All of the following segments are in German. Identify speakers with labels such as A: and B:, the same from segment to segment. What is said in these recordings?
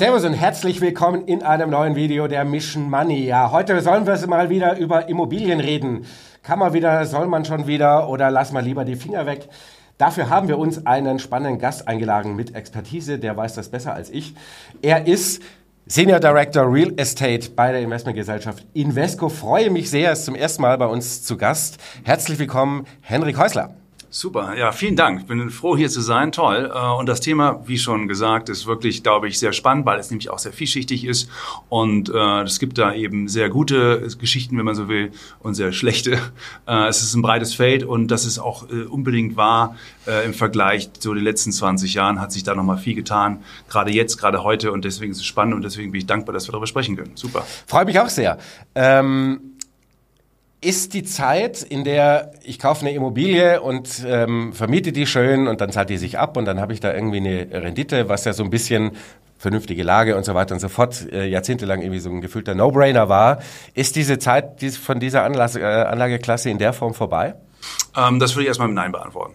A: Servus und herzlich willkommen in einem neuen Video der Mission Money. Ja, heute sollen wir mal wieder über Immobilien reden. Kann man wieder, soll man schon wieder oder lass mal lieber die Finger weg. Dafür haben wir uns einen spannenden Gast eingeladen mit Expertise, der weiß das besser als ich. Er ist Senior Director Real Estate bei der Investmentgesellschaft Invesco. Freue mich sehr, ist zum ersten Mal bei uns zu Gast. Herzlich willkommen, Henrik Häusler.
B: Super, ja, vielen Dank. Ich bin froh, hier zu sein. Toll. Äh, und das Thema, wie schon gesagt, ist wirklich, glaube ich, sehr spannend, weil es nämlich auch sehr vielschichtig ist. Und äh, es gibt da eben sehr gute Geschichten, wenn man so will, und sehr schlechte. Äh, es ist ein breites Feld und das ist auch äh, unbedingt wahr im Vergleich zu den letzten 20 Jahren hat sich da nochmal viel getan. Gerade jetzt, gerade heute. Und deswegen ist es spannend und deswegen bin ich dankbar, dass wir darüber sprechen können. Super.
A: Freue mich auch sehr. Ähm ist die Zeit, in der ich kaufe eine Immobilie und ähm, vermiete die schön und dann zahlt die sich ab und dann habe ich da irgendwie eine Rendite, was ja so ein bisschen vernünftige Lage und so weiter und so fort äh, jahrzehntelang irgendwie so ein gefühlter No-Brainer war. Ist diese Zeit dies, von dieser Anlage, äh, Anlageklasse in der Form vorbei?
B: Ähm, das würde ich erstmal mit Nein beantworten.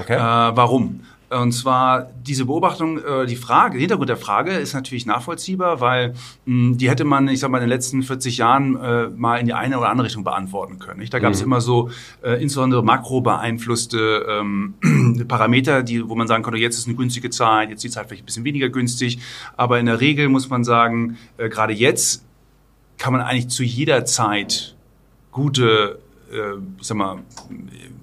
B: Okay. Äh, warum? Und zwar diese Beobachtung, äh, die Frage, der Hintergrund der Frage ist natürlich nachvollziehbar, weil mh, die hätte man, ich sag mal, in den letzten 40 Jahren äh, mal in die eine oder andere Richtung beantworten können. Nicht? Da gab es mhm. immer so äh, insbesondere makro beeinflusste ähm, Parameter, die, wo man sagen konnte, jetzt ist eine günstige Zeit, jetzt ist die Zeit vielleicht ein bisschen weniger günstig. Aber in der Regel muss man sagen, äh, gerade jetzt kann man eigentlich zu jeder Zeit gute äh, sag mal,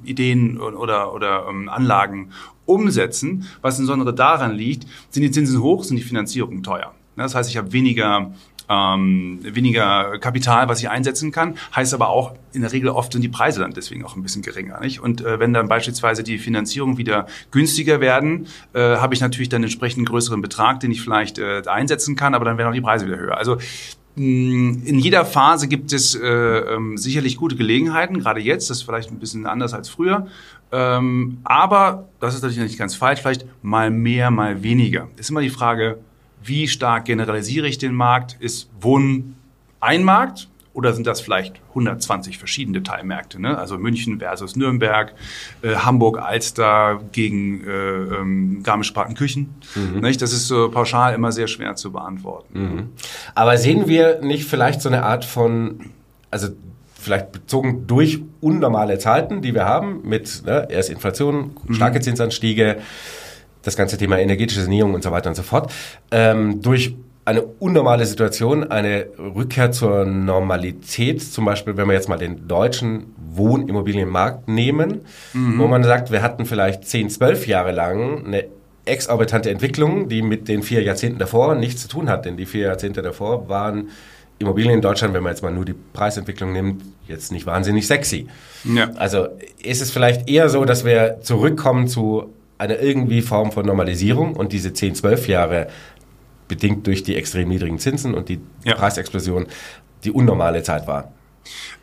B: Ideen oder, oder ähm, Anlagen umsetzen. Was insbesondere daran liegt, sind die Zinsen hoch, sind die Finanzierungen teuer. Das heißt, ich habe weniger ähm, weniger Kapital, was ich einsetzen kann, heißt aber auch in der Regel oft sind die Preise dann deswegen auch ein bisschen geringer. Nicht? Und äh, wenn dann beispielsweise die Finanzierung wieder günstiger werden, äh, habe ich natürlich dann entsprechend einen größeren Betrag, den ich vielleicht äh, einsetzen kann, aber dann werden auch die Preise wieder höher. Also in jeder Phase gibt es äh, ähm, sicherlich gute Gelegenheiten, gerade jetzt, das ist vielleicht ein bisschen anders als früher. Ähm, aber, das ist natürlich nicht ganz falsch, vielleicht mal mehr, mal weniger. Ist immer die Frage, wie stark generalisiere ich den Markt? Ist Wohnen ein Markt? Oder sind das vielleicht 120 verschiedene Teilmärkte? Ne? Also München versus Nürnberg, äh, Hamburg, Alster gegen äh, ähm, Garmisch-Partenkirchen. Mhm. Nicht? Das ist so pauschal immer sehr schwer zu beantworten.
A: Mhm. Aber sehen wir nicht vielleicht so eine Art von, also vielleicht bezogen durch unnormale Zeiten, die wir haben, mit ne, erst Inflation, mhm. starke Zinsanstiege, das ganze Thema energetische Sanierung und so weiter und so fort, ähm, durch eine unnormale Situation, eine Rückkehr zur Normalität, zum Beispiel, wenn wir jetzt mal den deutschen Wohnimmobilienmarkt nehmen, mhm. wo man sagt, wir hatten vielleicht 10, 12 Jahre lang eine exorbitante Entwicklung, die mit den vier Jahrzehnten davor nichts zu tun hat, denn die vier Jahrzehnte davor waren Immobilien in Deutschland, wenn man jetzt mal nur die Preisentwicklung nimmt, jetzt nicht wahnsinnig sexy. Ja. Also ist es vielleicht eher so, dass wir zurückkommen zu einer irgendwie Form von Normalisierung und diese 10, 12 Jahre bedingt durch die extrem niedrigen Zinsen und die ja. Preisexplosion die unnormale Zeit war.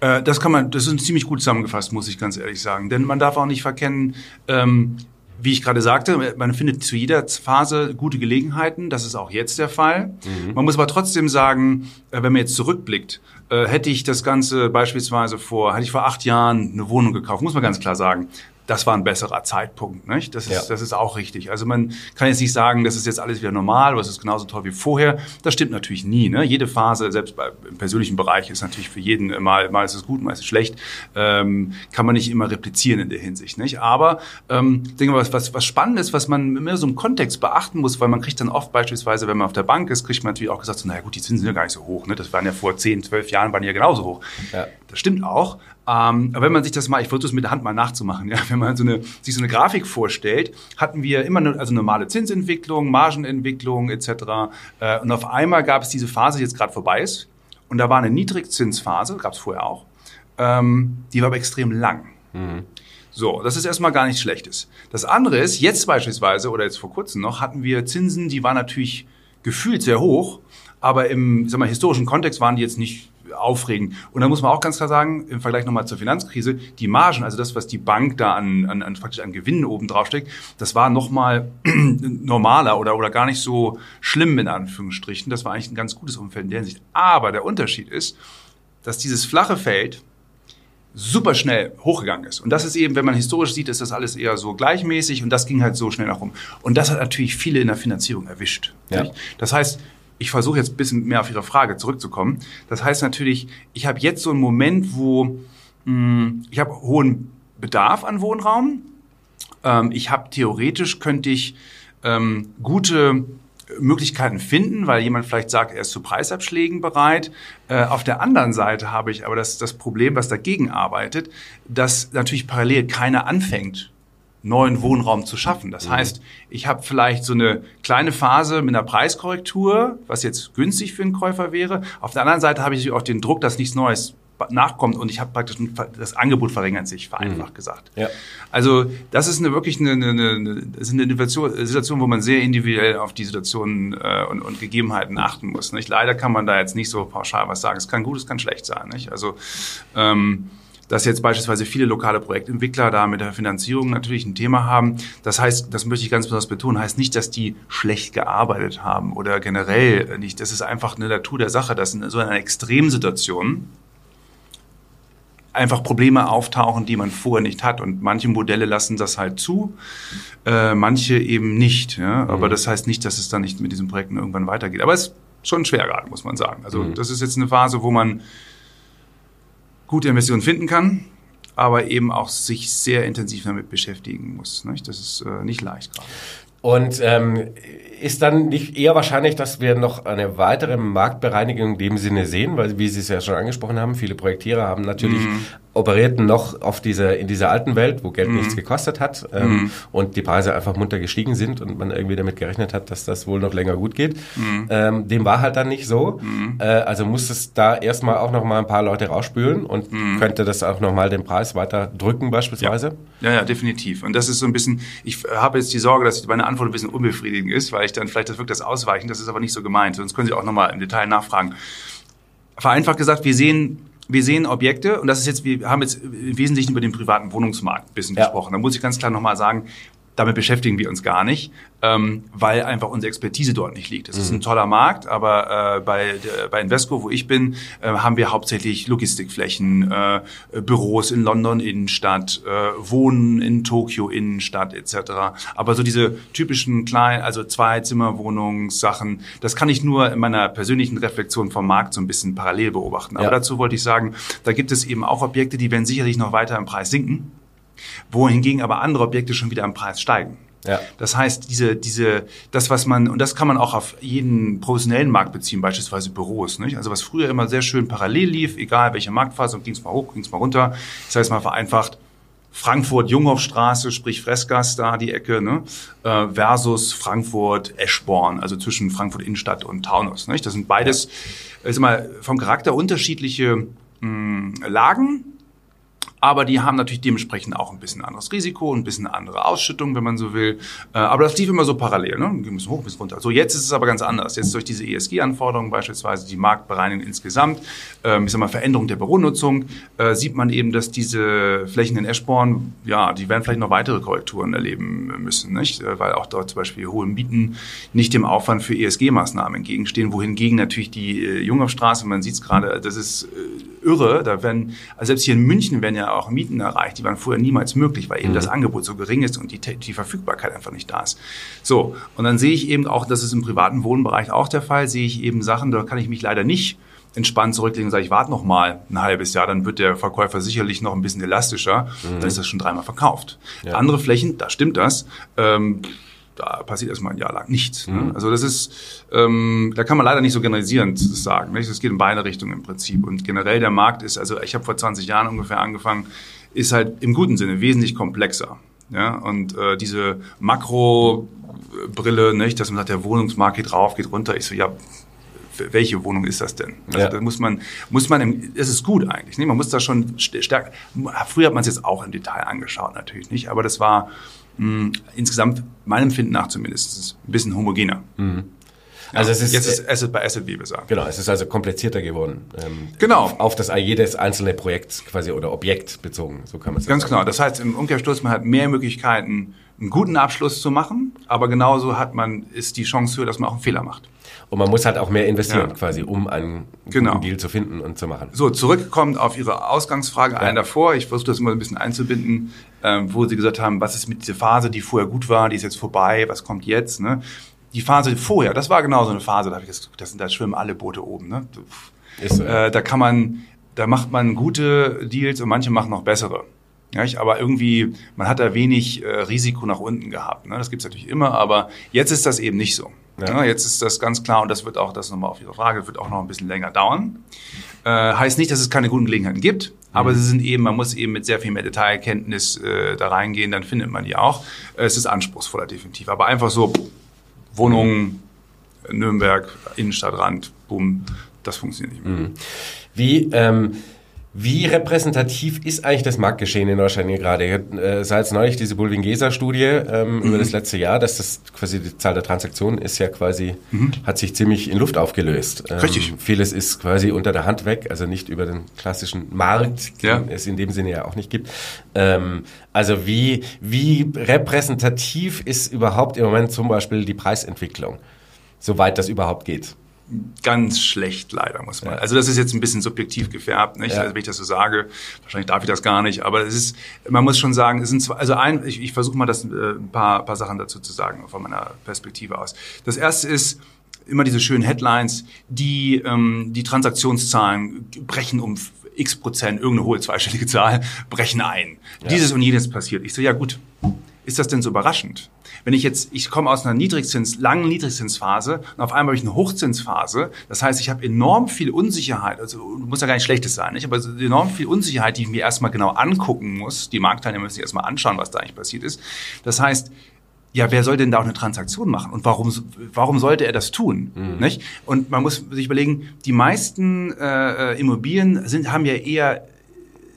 B: Äh, das kann man, das ist ziemlich gut zusammengefasst, muss ich ganz ehrlich sagen. Denn man darf auch nicht verkennen, ähm, wie ich gerade sagte, man findet zu jeder Phase gute Gelegenheiten. Das ist auch jetzt der Fall. Mhm. Man muss aber trotzdem sagen, äh, wenn man jetzt zurückblickt, äh, hätte ich das Ganze beispielsweise vor, hätte ich vor acht Jahren eine Wohnung gekauft, muss man ganz klar sagen, das war ein besserer Zeitpunkt. Nicht? Das, ist, ja. das ist auch richtig. Also man kann jetzt nicht sagen, das ist jetzt alles wieder normal oder es ist genauso toll wie vorher. Das stimmt natürlich nie. Ne? Jede Phase, selbst bei, im persönlichen Bereich, ist natürlich für jeden mal, mal ist es gut, mal ist es schlecht. Ähm, kann man nicht immer replizieren in der Hinsicht. Nicht? Aber ähm, denke mal, was, was, was spannend ist, was man immer so im Kontext beachten muss, weil man kriegt dann oft beispielsweise, wenn man auf der Bank ist, kriegt man natürlich auch gesagt, so, naja gut, die Zinsen sind ja gar nicht so hoch. Ne? Das waren ja vor 10, 12 Jahren, waren ja genauso hoch. Ja. Das stimmt auch. Ähm, aber wenn man sich das mal, ich versuche es mit der Hand mal nachzumachen, ja, wenn man so eine, sich so eine Grafik vorstellt, hatten wir immer eine, also normale Zinsentwicklung, Margenentwicklung etc. Äh, und auf einmal gab es diese Phase, die jetzt gerade vorbei ist. Und da war eine Niedrigzinsphase, gab es vorher auch. Ähm, die war aber extrem lang. Mhm. So, das ist erstmal gar nichts Schlechtes. Das andere ist, jetzt beispielsweise, oder jetzt vor kurzem noch, hatten wir Zinsen, die waren natürlich gefühlt sehr hoch, aber im sag mal, historischen Kontext waren die jetzt nicht aufregend. Und da muss man auch ganz klar sagen, im Vergleich nochmal zur Finanzkrise, die Margen, also das, was die Bank da an, an, an praktisch an Gewinnen oben drauf steckt, das war nochmal normaler oder, oder gar nicht so schlimm in Anführungsstrichen. Das war eigentlich ein ganz gutes Umfeld in der Hinsicht. Aber der Unterschied ist, dass dieses flache Feld super schnell hochgegangen ist. Und das ist eben, wenn man historisch sieht, ist das alles eher so gleichmäßig und das ging halt so schnell nach rum. Und das hat natürlich viele in der Finanzierung erwischt. Ja. Das heißt, ich versuche jetzt ein bisschen mehr auf Ihre Frage zurückzukommen. Das heißt natürlich, ich habe jetzt so einen Moment, wo mh, ich habe hohen Bedarf an Wohnraum. Ähm, ich habe theoretisch könnte ich ähm, gute Möglichkeiten finden, weil jemand vielleicht sagt, er ist zu Preisabschlägen bereit. Äh, auf der anderen Seite habe ich aber das, das Problem, was dagegen arbeitet, dass natürlich parallel keiner anfängt, neuen Wohnraum zu schaffen. Das mhm. heißt, ich habe vielleicht so eine kleine Phase mit einer Preiskorrektur, was jetzt günstig für einen Käufer wäre. Auf der anderen Seite habe ich auch den Druck, dass nichts Neues nachkommt und ich habe praktisch das Angebot verringert sich, vereinfacht mhm. gesagt. Ja. Also das ist eine wirklich eine, eine, eine, ist eine Situation, wo man sehr individuell auf die Situationen äh, und, und Gegebenheiten achten muss. Nicht? Leider kann man da jetzt nicht so pauschal was sagen. Es kann gut, es kann schlecht sein. Nicht? Also ähm, dass jetzt beispielsweise viele lokale Projektentwickler da mit der Finanzierung natürlich ein Thema haben. Das heißt, das möchte ich ganz besonders betonen, heißt nicht, dass die schlecht gearbeitet haben oder generell nicht. Das ist einfach eine Natur der Sache, dass in so einer Extremsituation einfach Probleme auftauchen, die man vorher nicht hat. Und manche Modelle lassen das halt zu, äh, manche eben nicht. Ja? Aber mhm. das heißt nicht, dass es dann nicht mit diesen Projekten irgendwann weitergeht. Aber es ist schon schwer gerade, muss man sagen. Also mhm. das ist jetzt eine Phase, wo man gute Investitionen finden kann, aber eben auch sich sehr intensiv damit beschäftigen muss. Nicht? Das ist äh, nicht leicht gerade.
A: Und ähm, ist dann nicht eher wahrscheinlich, dass wir noch eine weitere Marktbereinigung in dem Sinne sehen, weil wie Sie es ja schon angesprochen haben, viele Projektierer haben natürlich mhm operierten noch auf dieser, in dieser alten Welt, wo Geld mhm. nichts gekostet hat ähm, mhm. und die Preise einfach munter gestiegen sind und man irgendwie damit gerechnet hat, dass das wohl noch länger gut geht. Mhm. Ähm, dem war halt dann nicht so. Mhm. Äh, also muss es da erstmal auch noch mal ein paar Leute rausspülen und mhm. könnte das auch noch mal den Preis weiter drücken beispielsweise?
B: Ja. ja, ja, definitiv. Und das ist so ein bisschen, ich habe jetzt die Sorge, dass meine Antwort ein bisschen unbefriedigend ist, weil ich dann vielleicht das wirkt das ausweichen, das ist aber nicht so gemeint. Sonst können Sie auch noch mal im Detail nachfragen. Vereinfacht gesagt, wir sehen wir sehen Objekte, und das ist jetzt, wir haben jetzt im Wesentlichen über den privaten Wohnungsmarkt ein bisschen ja. gesprochen. Da muss ich ganz klar nochmal sagen, damit beschäftigen wir uns gar nicht, ähm, weil einfach unsere Expertise dort nicht liegt. Es mhm. ist ein toller Markt, aber äh, bei, der, bei Invesco, wo ich bin, äh, haben wir hauptsächlich Logistikflächen, äh, Büros in London Innenstadt, äh, Wohnen in Tokio Innenstadt etc. Aber so diese typischen kleinen, also Zwei-Zimmer-Wohnungssachen, das kann ich nur in meiner persönlichen Reflexion vom Markt so ein bisschen parallel beobachten. Aber ja. dazu wollte ich sagen, da gibt es eben auch Objekte, die werden sicherlich noch weiter im Preis sinken wohingegen aber andere Objekte schon wieder im Preis steigen. Ja. Das heißt, diese, diese, das, was man, und das kann man auch auf jeden professionellen Markt beziehen, beispielsweise Büros. Nicht? Also was früher immer sehr schön parallel lief, egal welche Marktphase, ging es mal hoch, ging es mal runter. Das heißt mal vereinfacht, Frankfurt Junghoffstraße, sprich Freskas da die Ecke, ne? äh, versus Frankfurt Eschborn, also zwischen Frankfurt Innenstadt und Taunus. Nicht? Das sind beides, ja. ist immer vom Charakter unterschiedliche mh, Lagen, aber die haben natürlich dementsprechend auch ein bisschen anderes Risiko, ein bisschen andere Ausschüttung, wenn man so will. Äh, aber das lief immer so parallel, ne? Ein bisschen hoch, ein bisschen runter. So, jetzt ist es aber ganz anders. Jetzt durch diese ESG-Anforderungen beispielsweise, die Marktbereinigung insgesamt, ähm, ich sag mal, Veränderung der Büronutzung, äh, sieht man eben, dass diese Flächen in Eschborn, ja, die werden vielleicht noch weitere Korrekturen erleben müssen, nicht? Äh, weil auch dort zum Beispiel hohe Mieten nicht dem Aufwand für ESG-Maßnahmen entgegenstehen, wohingegen natürlich die äh, man sieht es gerade, das ist irre, da werden, also selbst hier in München werden ja auch Mieten erreicht, die waren vorher niemals möglich, weil eben mhm. das Angebot so gering ist und die, die Verfügbarkeit einfach nicht da ist. So, und dann sehe ich eben auch, das ist im privaten Wohnbereich auch der Fall, sehe ich eben Sachen, da kann ich mich leider nicht entspannt zurücklegen und sage, ich warte noch mal ein halbes Jahr, dann wird der Verkäufer sicherlich noch ein bisschen elastischer, mhm. dann ist das schon dreimal verkauft. Ja. Andere Flächen, da stimmt das, ähm, da passiert erstmal ein Jahr lang nichts. Ne? Mhm. Also das ist, ähm, da kann man leider nicht so generalisierend sagen. Nicht? Das geht in beide Richtungen im Prinzip. Und generell der Markt ist, also ich habe vor 20 Jahren ungefähr angefangen, ist halt im guten Sinne wesentlich komplexer. Ja? Und äh, diese Makrobrille, nicht, dass man sagt, der Wohnungsmarkt geht rauf, geht runter. Ich so, ja, welche Wohnung ist das denn? Also ja. da muss man, muss man, im, es ist gut eigentlich. Nicht? Man muss da schon stärker. Früher hat man es jetzt auch im Detail angeschaut, natürlich nicht, aber das war mh, insgesamt, meinem Finden nach zumindest, ein bisschen homogener. Mhm.
A: Also es ist
B: jetzt ist Asset by Asset, wie wir sagen.
A: Genau, es ist also komplizierter geworden.
B: Ähm, genau.
A: Auf, auf, das jedes einzelne Projekt quasi oder Objekt bezogen, so kann man es
B: Ganz sagen. genau. Das heißt, im Umkehrschluss, man hat mehr Möglichkeiten, einen guten Abschluss zu machen, aber genauso hat man, ist die Chance höher, dass man auch einen Fehler macht.
A: Und man muss halt auch mehr investieren, ja. quasi, um einen genau. guten Deal zu finden und zu machen.
B: So, zurückkommt auf Ihre Ausgangsfrage, ja. einen davor. Ich versuche das immer ein bisschen einzubinden, ähm, wo Sie gesagt haben, was ist mit dieser Phase, die vorher gut war, die ist jetzt vorbei, was kommt jetzt? Ne? die Phase vorher, das war genau so eine Phase, da, hab ich das, das, da schwimmen alle Boote oben. Ne? Ist, äh, da kann man, da macht man gute Deals und manche machen noch bessere. Ja, ich, aber irgendwie, man hat da wenig äh, Risiko nach unten gehabt. Ne? Das gibt's natürlich immer, aber jetzt ist das eben nicht so. Ja. Jetzt ist das ganz klar und das wird auch, das nochmal auf Ihre Frage, wird auch noch ein bisschen länger dauern. Äh, heißt nicht, dass es keine guten Gelegenheiten gibt, aber mhm. sie sind eben, man muss eben mit sehr viel mehr Detailkenntnis äh, da reingehen, dann findet man die auch. Es ist anspruchsvoller definitiv, aber einfach so Wohnungen, Nürnberg, Innenstadtrand, boom, das funktioniert nicht mehr. Mhm.
A: Wie, ähm, wie repräsentativ ist eigentlich das Marktgeschehen in Deutschland hier gerade? Äh, seit neulich diese Bulwingesa-Studie ähm, mhm. über das letzte Jahr, dass das quasi die Zahl der Transaktionen ist ja quasi, mhm. hat sich ziemlich in Luft aufgelöst.
B: Ähm, Richtig.
A: Vieles ist quasi unter der Hand weg, also nicht über den klassischen Markt, ja. den es in dem Sinne ja auch nicht gibt. Ähm, also wie, wie repräsentativ ist überhaupt im Moment zum Beispiel die Preisentwicklung, soweit das überhaupt geht?
B: Ganz schlecht, leider, muss man. Ja. Also das ist jetzt ein bisschen subjektiv gefärbt, nicht? Ja. Also wenn ich das so sage, wahrscheinlich darf ich das gar nicht, aber es ist, man muss schon sagen, es sind zwei, also ein, ich, ich versuche mal das äh, ein paar, paar Sachen dazu zu sagen, von meiner Perspektive aus. Das erste ist, immer diese schönen Headlines, die ähm, die Transaktionszahlen brechen um x Prozent, irgendeine hohe zweistellige Zahl, brechen ein. Ja. Dieses und jenes passiert. Ich so, ja gut, ist das denn so überraschend? Wenn ich jetzt, ich komme aus einer Niedrigzins, langen Niedrigzinsphase und auf einmal habe ich eine Hochzinsphase. Das heißt, ich habe enorm viel Unsicherheit, also muss ja gar nicht schlechtes sein, nicht? aber enorm viel Unsicherheit, die ich mir erstmal genau angucken muss. Die Marktteilnehmer müssen sich erstmal anschauen, was da eigentlich passiert ist. Das heißt, ja, wer soll denn da auch eine Transaktion machen und warum, warum sollte er das tun? Mhm. Nicht? Und man muss sich überlegen, die meisten äh, äh Immobilien sind, haben ja eher,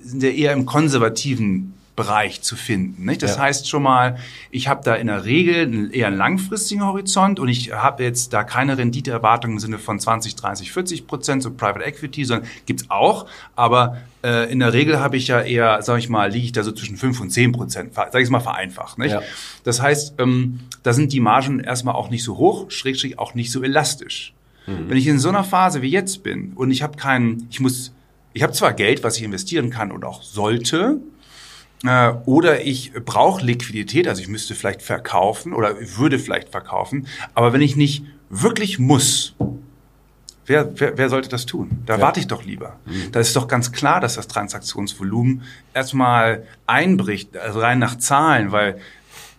B: sind ja eher im konservativen Bereich zu finden. Nicht? Das ja. heißt schon mal, ich habe da in der Regel einen eher langfristigen Horizont und ich habe jetzt da keine Renditeerwartung im Sinne von 20, 30, 40 Prozent, so Private Equity, sondern gibt's auch, aber äh, in der Regel habe ich ja eher, sage ich mal, liege ich da so zwischen 5 und 10 Prozent, sage ich mal vereinfacht. Nicht? Ja. Das heißt, ähm, da sind die Margen erstmal auch nicht so hoch, schrägstrich auch nicht so elastisch. Mhm. Wenn ich in so einer Phase wie jetzt bin und ich habe keinen, ich muss, ich habe zwar Geld, was ich investieren kann und auch sollte, äh, oder ich brauche Liquidität, also ich müsste vielleicht verkaufen oder würde vielleicht verkaufen. Aber wenn ich nicht wirklich muss, wer, wer, wer sollte das tun? Da ja. warte ich doch lieber. Mhm. Da ist doch ganz klar, dass das Transaktionsvolumen erstmal einbricht, also rein nach Zahlen, weil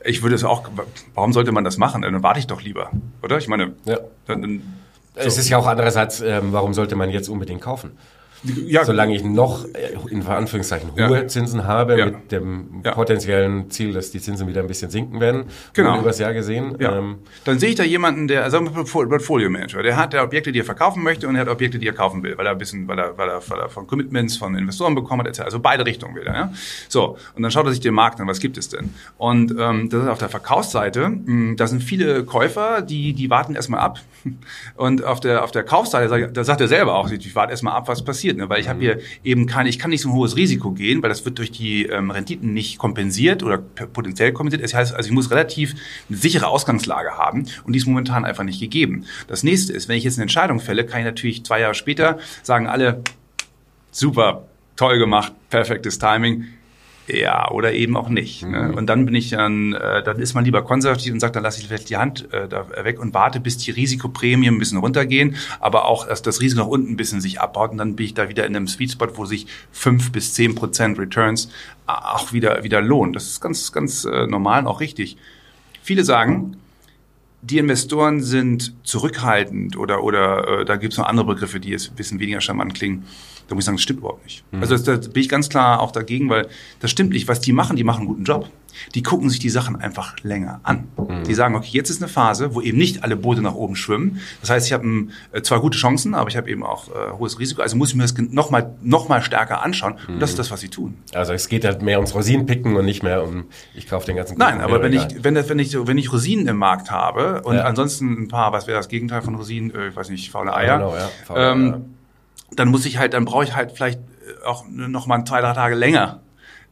B: ich würde es auch, warum sollte man das machen? Dann warte ich doch lieber, oder? Ich meine, ja.
A: dann, dann, so. es ist ja auch andererseits, ähm, warum sollte man jetzt unbedingt kaufen? Ja. solange ich noch äh, in Anführungszeichen hohe ja. Zinsen habe, ja. mit dem potenziellen Ziel, dass die Zinsen wieder ein bisschen sinken werden,
B: genau.
A: über das Jahr gesehen.
B: Ähm, Dann sehe ich da jemanden, der, sagen wir Portfolio Manager, der hat der Objekte, die er verkaufen möchte und er hat Objekte, die er kaufen will, weil er ein bisschen, weil er, weil er, weil er von Commitments von Investoren bekommen hat, etc. Also beide Richtungen will er. Ja? So, und dann schaut er sich den Markt an, was gibt es denn? Und ähm, das ist auf der Verkaufsseite, mh, hm, da sind viele Käufer, die, die warten erstmal ab. Und auf der, auf der Kaufseite, da sagt er selber auch, ich warte erstmal ab, was passiert passiert, ne? weil ich habe mhm. hier eben keine, ich kann nicht so ein hohes Risiko gehen, weil das wird durch die ähm, Renditen nicht kompensiert oder potenziell kompensiert. Das heißt, also ich muss relativ eine sichere Ausgangslage haben und die ist momentan einfach nicht gegeben. Das nächste ist, wenn ich jetzt eine Entscheidung fälle, kann ich natürlich zwei Jahre später sagen alle, super, toll gemacht, perfektes Timing ja, oder eben auch nicht. Ne? Mhm. Und dann bin ich dann, äh, dann ist man lieber konservativ und sagt, dann lasse ich vielleicht die Hand äh, da weg und warte, bis die Risikoprämien ein bisschen runtergehen, aber auch, dass das Risiko nach unten ein bisschen sich abbaut und dann bin ich da wieder in einem Sweet Spot, wo sich fünf bis zehn Prozent Returns auch wieder, wieder lohnen. Das ist ganz, ganz äh, normal und auch richtig. Viele sagen, die Investoren sind zurückhaltend oder, oder äh, da gibt es noch andere Begriffe, die jetzt ein bisschen weniger charmant klingen da muss ich sagen, das stimmt überhaupt nicht. Mhm. Also da bin ich ganz klar auch dagegen, weil das stimmt nicht. Was die machen, die machen einen guten Job. Die gucken sich die Sachen einfach länger an. Mhm. Die sagen, okay, jetzt ist eine Phase, wo eben nicht alle Boote nach oben schwimmen. Das heißt, ich habe äh, zwar gute Chancen, aber ich habe eben auch äh, hohes Risiko. Also muss ich mir das nochmal noch mal stärker anschauen. Mhm. Und das ist das, was sie tun.
A: Also es geht halt mehr ums Rosinenpicken und nicht mehr um, ich kaufe den ganzen
B: Kuchen Nein, aber wenn ich, wenn, das, wenn, ich, wenn ich Rosinen im Markt habe und ja. ansonsten ein paar, was wäre das Gegenteil von Rosinen? Äh, ich weiß nicht, faule Eier. Genau, ja. Faule, ähm, ja dann muss ich halt, dann brauche ich halt vielleicht äh, auch noch mal zwei, drei Tage länger,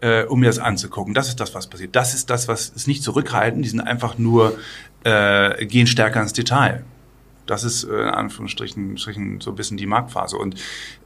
B: äh, um mir das anzugucken. Das ist das, was passiert. Das ist das, was ist nicht zurückhalten. Die sind einfach nur äh, gehen stärker ins Detail. Das ist äh, in Anführungsstrichen Strichen so ein bisschen die Marktphase. Und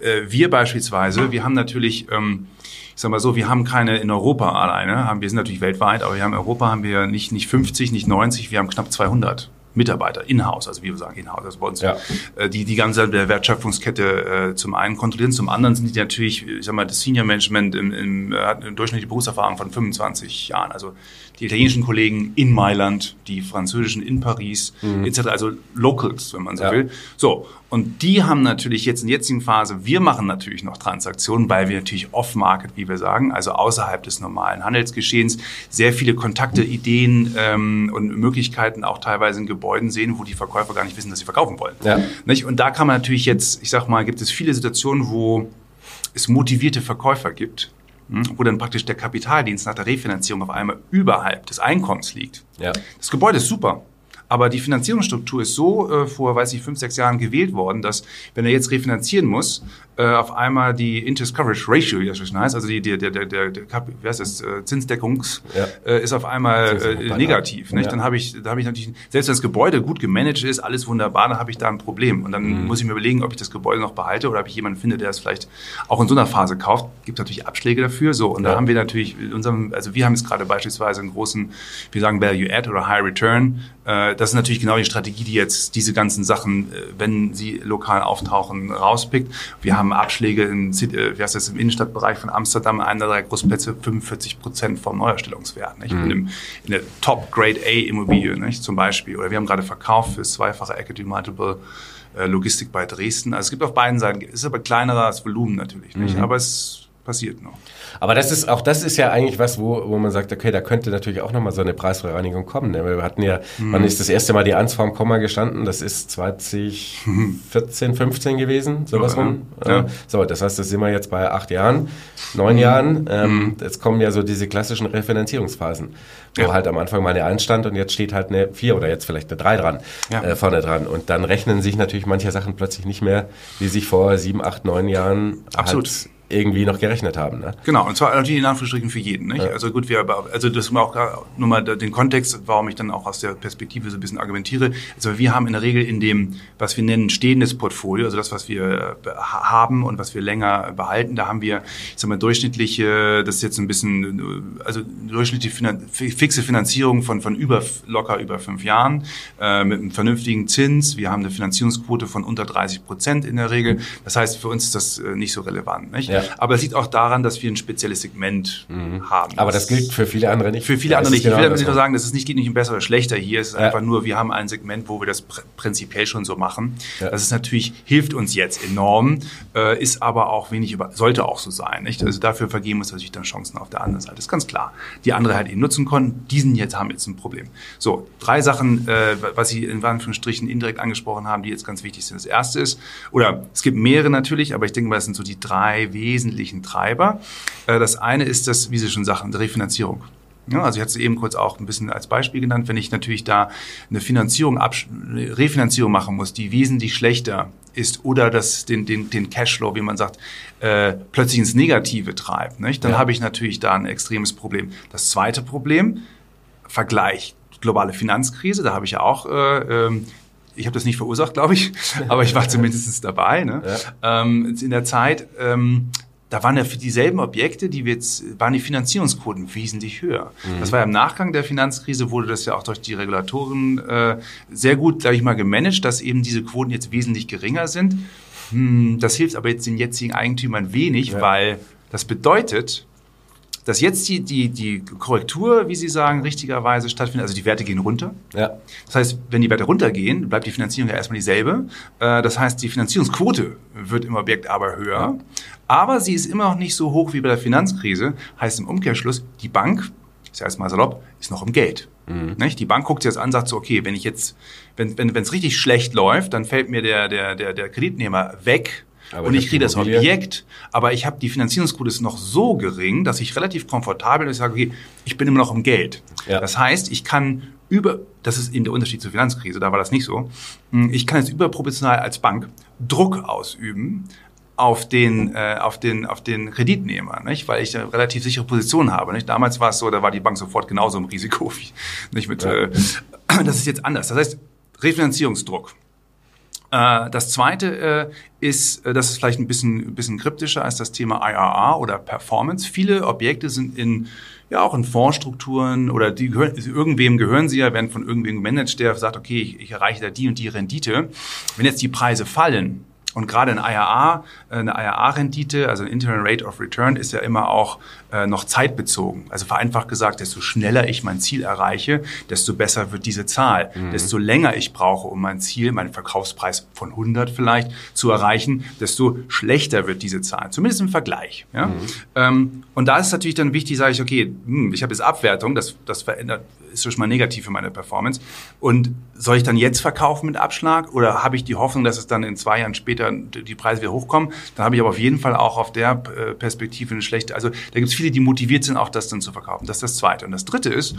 B: äh, wir beispielsweise, wir haben natürlich, ähm, ich sag mal so, wir haben keine in Europa alleine, haben, wir sind natürlich weltweit, aber wir haben in Europa haben wir nicht, nicht 50, nicht 90, wir haben knapp 200 Mitarbeiter in-house, also wie wir sagen in-house, also bei uns,
A: Ja.
B: äh, die die ganze Wertschöpfungskette äh, zum einen kontrollieren, zum anderen sind die natürlich, ich sag mal, das Senior Management im, im, hat eine durchschnittliche Berufserfahrung von 25 Jahren. Also die italienischen Kollegen in Mailand, die französischen in Paris, etc., also Locals, wenn man so
A: Ja.
B: will. So, und die haben natürlich jetzt in der jetzigen Phase, wir machen natürlich noch Transaktionen, weil wir natürlich off-market, wie wir sagen, also außerhalb des normalen Handelsgeschehens, sehr viele Kontakte, Ideen ähm, und Möglichkeiten auch teilweise in Gebäuden sehen, wo die Verkäufer gar nicht wissen, dass sie verkaufen wollen.
A: Ja.
B: Und da kann man natürlich jetzt, ich sag mal, gibt es viele Situationen, wo es motivierte Verkäufer gibt, hm, wo dann praktisch der Kapitaldienst nach der Refinanzierung auf einmal überhalb des Einkommens liegt.
A: Ja.
B: Das Gebäude ist super. Aber die Finanzierungsstruktur ist so äh, vor, weiß ich, fünf, sechs Jahren gewählt worden, dass, wenn er jetzt refinanzieren muss, äh, auf einmal die Interest Coverage Ratio, wie das schon heißt, also die, der, der, der, der, der Kap- wie heißt das, äh, Zinsdeckungs,
A: Ja.
B: äh, ist auf einmal äh, negativ. Nicht?
A: Ja.
B: Dann habe ich, da habe ich natürlich, selbst wenn das Gebäude gut gemanagt ist, alles wunderbar, dann habe ich da ein Problem. Und dann
A: Mhm.
B: muss ich mir überlegen, ob ich das Gebäude noch behalte oder ob ich jemanden finde, der es vielleicht auch in so einer Phase kauft. Gibt natürlich Abschläge dafür. So, und
A: Ja.
B: da haben wir natürlich in unserem, also wir haben jetzt gerade beispielsweise einen großen, wir sagen Value Add oder High Return. Äh, Das ist natürlich genau die Strategie, die jetzt diese ganzen Sachen, äh, wenn sie lokal auftauchen, rauspickt. Wir haben Abschläge in, äh, wie heißt das, im Innenstadtbereich von Amsterdam, einer der drei Großplätze, 45 Prozent vom Neuerstellungswert. Nicht? In, einem, in der Top Grade A Immobilie nicht? zum Beispiel. Oder wir haben gerade verkauft für zweifache Equity Multiple äh, Logistik bei Dresden. Also es gibt auf beiden Seiten, es ist aber kleineres Volumen natürlich nicht, aber es passiert noch.
A: Aber das ist, auch das ist ja eigentlich was, wo, wo man sagt, okay, da könnte natürlich auch nochmal so eine Preisbereinigung kommen. Ne? Wir hatten ja,
B: Mhm.
A: wann ist das erste Mal die Eins vorm Komma gestanden? Das ist 2014, 15 gewesen, sowas
B: Ja,
A: rum.
B: ja.
A: So, das heißt, das sind wir jetzt bei acht Jahren, neun
B: Mhm.
A: Jahren. Ähm, Jetzt kommen ja so diese klassischen Refinanzierungsphasen, wo
B: Ja.
A: halt am Anfang mal eine Eins stand und jetzt steht halt eine vier oder jetzt vielleicht eine drei dran,
B: Ja.
A: äh, vorne dran. Und dann rechnen sich natürlich manche Sachen plötzlich nicht mehr, die sich vor sieben, acht, neun Jahren
B: Absolut.
A: halt irgendwie noch gerechnet haben. Ne?
B: Genau, und zwar natürlich in Anführungsstrichen für jeden. Nicht? Also gut, wir, also das ist auch nur mal den Kontext, warum ich dann auch aus der Perspektive so ein bisschen argumentiere. Also wir haben in der Regel in dem, was wir nennen, stehendes Portfolio, also das, was wir äh, ha- haben und was wir länger behalten, da haben wir, ich sag mal, durchschnittliche, das ist jetzt ein bisschen, äh, also durchschnittliche Finan fixe Finanzierung von, von über, locker über fünf Jahren, äh, mit einem vernünftigen Zins. Wir haben eine Finanzierungsquote von unter 30 Prozent in der Regel. Das heißt, für uns ist das äh, nicht so relevant. Nicht?
A: Ja.
B: Aber es liegt auch daran, dass wir ein spezielles Segment haben.
A: Mhm. Aber das gilt für viele andere nicht.
B: für viele
A: Da
B: andere nicht.
A: es
B: Ich will
A: genau
B: nicht nur sagen, das ist nicht, geht nicht um besser oder schlechter hier. Es ist
A: Ja.
B: einfach nur, wir haben ein Segment, wo wir das pr prinzipiell schon so machen.
A: Ja.
B: Das ist natürlich, hilft uns jetzt enorm, äh, ist aber auch wenig über, sollte auch so sein. Nicht? Also dafür vergeben uns natürlich dann Chancen auf der anderen Seite. Das ist ganz klar. Die andere halt eben nutzen konnten, diesen jetzt haben jetzt ein Problem. So, drei Sachen, äh, was Sie in Anführungsstrichen indirekt angesprochen haben, die jetzt ganz wichtig sind. Das erste ist, oder es gibt mehrere natürlich, aber ich denke mal, das sind so die drei wesentlichen Treiber. Äh, das eine ist das, wie Sie schon sagten, Refinanzierung. Ja, also ich hatte es eben kurz auch ein bisschen als Beispiel genannt, wenn ich natürlich da eine Finanzierung, eine Refinanzierung machen muss, die wesentlich schlechter ist oder das den, den, den Cashflow, wie man sagt, äh, plötzlich ins Negative treibt, nicht? dann
A: Ja.
B: habe ich natürlich da ein extremes Problem. Das zweite Problem, Vergleich, globale Finanzkrise, da habe ich ja auch, äh, ähm, ich habe das nicht verursacht, glaube ich, aber ich war zumindest dabei. Ne? Ähm, jetzt in der Zeit, ähm, da waren ja für dieselben Objekte, die wir jetzt, waren die Finanzierungsquoten wesentlich höher. Das war ja im Nachgang der Finanzkrise, wurde das ja auch durch die Regulatoren äh, sehr gut, glaube ich mal, gemanagt, dass eben diese Quoten jetzt wesentlich geringer sind. Hm, das hilft aber jetzt den jetzigen Eigentümern wenig,
A: Ja.
B: weil das bedeutet, dass jetzt die, die, die Korrektur, wie Sie sagen, richtigerweise stattfindet. Also die Werte gehen runter.
A: Ja.
B: Das heißt, wenn die Werte runtergehen, bleibt die Finanzierung ja erstmal dieselbe. Äh, Das heißt, die Finanzierungsquote wird im Objekt aber höher. Aber sie ist immer noch nicht so hoch wie bei der Finanzkrise. Heißt im Umkehrschluss, die Bank, ich sage jetzt mal salopp, ist noch im Geld. Nicht? Die Bank guckt sich das an, sagt so, okay, wenn ich jetzt, wenn wenn wenn, es richtig schlecht läuft, dann fällt mir der, der, der, der Kreditnehmer weg.
A: Aber
B: und
A: ich
B: kriege das. Objekt, aber ich habe die Finanzierungsquote ist noch so gering, dass ich relativ komfortabel bin und ich sage, okay, ich bin immer noch im Geld.
A: Ja.
B: Das heißt, ich kann über, das ist eben der Unterschied zur Finanzkrise, da war das nicht so, Hm, ich kann jetzt überproportional als Bank Druck ausüben auf den, äh, auf den, auf den Kreditnehmer, nicht? weil ich eine relativ sichere Position habe. Nicht? Damals war es so, da war die Bank sofort genauso im Risiko. Wie, nicht mit,
A: Ja.
B: äh, das ist jetzt anders. Das heißt, Refinanzierungsdruck. Äh, das zweite äh, ist, äh, das ist vielleicht ein bisschen, ein bisschen kryptischer als das Thema IRR oder Performance. Viele Objekte sind in ja auch in Fondsstrukturen oder die gehören, irgendwem gehören sie ja, werden von irgendwem gemanagt, der sagt, okay, ich, ich erreiche da die und die Rendite. Wenn jetzt die Preise fallen, und gerade ein IRA, eine IRA-Rendite, also ein Internal Rate of Return, ist ja immer auch äh, noch zeitbezogen. Also vereinfacht gesagt, desto schneller ich mein Ziel erreiche, desto besser wird diese Zahl. Mhm. Desto länger ich brauche, um mein Ziel, meinen Verkaufspreis von 100 vielleicht zu erreichen, desto schlechter wird diese Zahl. Zumindest im Vergleich. Ja? Mhm. Ähm, und da ist natürlich dann wichtig, sage ich, okay, hm, ich habe jetzt Abwertung, das, das verändert ist schon mal negativ für meine Performance. Und soll ich dann jetzt verkaufen mit Abschlag oder habe ich die Hoffnung, dass es dann in zwei Jahren später die Preise wieder hochkommen? Dann habe ich aber auf jeden Fall auch auf der äh, Perspektive eine schlechte. Also da gibt es viele, die motiviert sind, auch das dann zu verkaufen. Das ist das Zweite. Und das Dritte ist,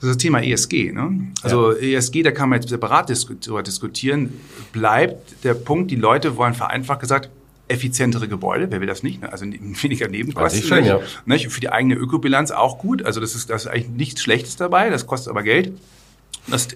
B: das ist das Thema ESG. Ne? Also ja. ESG, da kann man jetzt separat diskutieren, bleibt der Punkt, die Leute wollen vereinfacht gesagt, effizientere Gebäude, wer will das nicht? Ne? Also weniger Nebenkosten. Schon, ja. nicht? Für die eigene Ökobilanz auch gut. Also das ist, das ist eigentlich nichts Schlechtes dabei, das kostet aber Geld das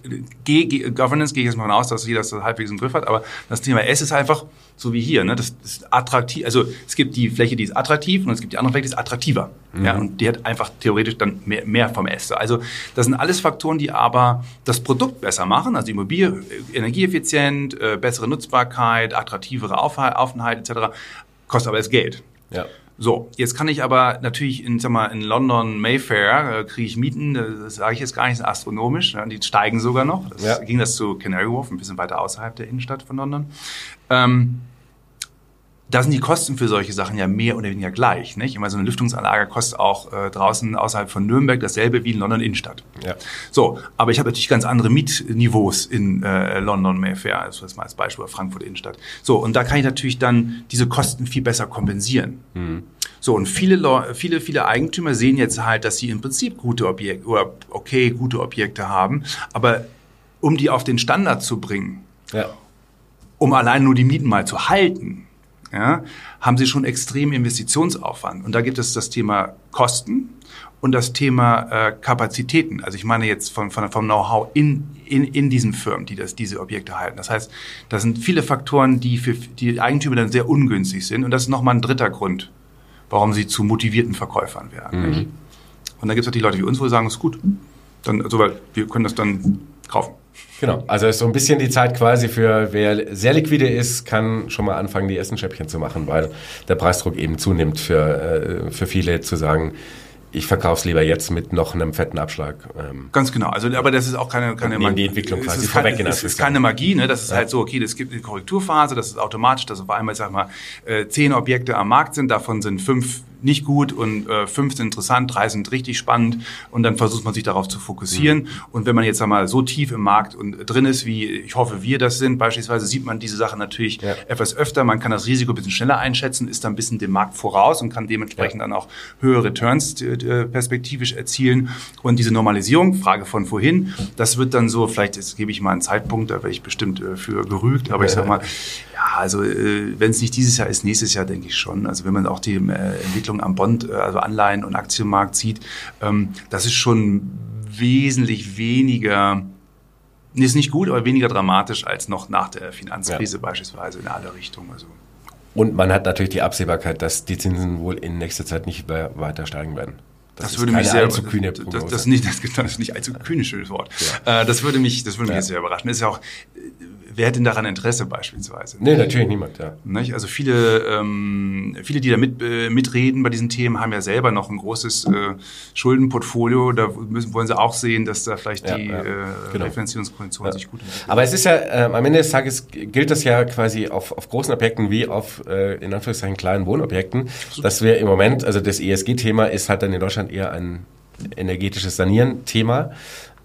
B: G, G, Governance gehe ich jetzt mal aus, dass jeder das halbwegs im Griff hat, aber das Thema S ist einfach so wie hier, ne? Das ist attraktiv, also es gibt die Fläche, die ist attraktiv und es gibt die andere Fläche, die ist attraktiver. Mhm. Ja, und die hat einfach theoretisch dann mehr, mehr vom S. Also das sind alles Faktoren, die aber das Produkt besser machen, also Immobilie energieeffizient, äh, bessere Nutzbarkeit, attraktivere Aufenthalt etc. Kostet aber das Geld. Ja. So, jetzt kann ich aber natürlich in, sag mal, in London Mayfair äh, kriege ich Mieten, das sage ich jetzt gar nicht, astronomisch, ne? die steigen sogar noch. Das ja. ging das zu Canary Wharf, ein bisschen weiter außerhalb der Innenstadt von London. Ähm, da sind die Kosten für solche Sachen ja mehr oder weniger gleich. Nicht? Immer so eine Lüftungsanlage kostet auch äh, draußen außerhalb von Nürnberg dasselbe wie in London Innenstadt. Ja. So, aber ich habe natürlich ganz andere Mietniveaus in äh, London Mayfair, also das mal als Beispiel Frankfurt Innenstadt. So, und da kann ich natürlich dann diese Kosten viel besser kompensieren. Mhm. So, und viele, viele, viele Eigentümer sehen jetzt halt, dass sie im Prinzip gute Objekte oder okay, gute Objekte haben, aber um die auf den Standard zu bringen, ja. um allein nur die Mieten mal zu halten, ja, haben sie schon extrem Investitionsaufwand. Und da gibt es das Thema Kosten und das Thema äh, Kapazitäten. Also ich meine jetzt von, von, vom Know-how in, in, in diesen Firmen, die das, diese Objekte halten. Das heißt, das sind viele Faktoren, die für die Eigentümer dann sehr ungünstig sind. Und das ist nochmal ein dritter Grund, warum sie zu motivierten Verkäufern werden. Mhm. Und dann gibt es natürlich Leute wie uns, wo sagen, es ist gut. Dann, also, weil wir können das dann kaufen.
A: Genau, also ist so ein bisschen die Zeit quasi für wer sehr liquide ist, kann schon mal anfangen, die ersten Schäppchen zu machen, weil der Preisdruck eben zunimmt für, äh, für viele zu sagen, ich verkaufe es lieber jetzt mit noch einem fetten Abschlag.
B: Ähm. Ganz genau. Also, aber das ist auch keine, keine
A: Magie. die Entwicklung quasi
B: es vorweg Es ist keine Magie, ne? Das ist ja. halt so, okay, es gibt eine Korrekturphase, das ist automatisch, dass auf einmal, sag mal, äh, zehn Objekte am Markt sind, davon sind fünf nicht gut und äh, fünf sind interessant, drei sind richtig spannend und dann versucht man sich darauf zu fokussieren. Mhm. Und wenn man jetzt einmal so tief im Markt und drin ist, wie ich hoffe, wir das sind, beispielsweise sieht man diese Sache natürlich ja. etwas öfter. Man kann das Risiko ein bisschen schneller einschätzen, ist dann ein bisschen dem Markt voraus und kann dementsprechend ja. dann auch höhere Returns äh, perspektivisch erzielen. Und diese Normalisierung, Frage von vorhin, das wird dann so, vielleicht jetzt gebe ich mal einen Zeitpunkt, da werde ich bestimmt äh, für gerügt, aber ich sag mal, also äh, wenn es nicht dieses Jahr ist, nächstes Jahr denke ich schon. Also wenn man auch die äh, Entwicklung am Bond, äh, also Anleihen- und Aktienmarkt sieht, ähm, das ist schon wesentlich weniger ist nicht gut, aber weniger dramatisch als noch nach der Finanzkrise ja. beispielsweise in alle Richtungen. Also.
A: Und man hat natürlich die Absehbarkeit, dass die Zinsen wohl in nächster Zeit nicht weiter steigen werden.
B: Das, das würde mich sehr allzu kühne das, das, nicht das, das ist nicht allzu kühnisches Wort. Ja. Äh, das würde mich das würde mich ja. sehr überraschen. Das ist ja auch wer hat denn daran Interesse beispielsweise?
A: Nee, natürlich niemand, ja.
B: Nicht? Also viele, ähm, viele, die da mit, äh, mitreden bei diesen Themen, haben ja selber noch ein großes äh, Schuldenportfolio. Da müssen, wollen sie auch sehen, dass da vielleicht ja, die ja, äh, genau. Refinanzierungskonditionen sich gut
A: entwickeln. Aber es ist ja, äh, am Ende des Tages gilt das ja quasi auf, auf großen Objekten wie auf, äh, in Anführungszeichen, kleinen Wohnobjekten, dass wir im Moment, also das ESG-Thema ist halt dann in Deutschland eher ein energetisches Sanieren-Thema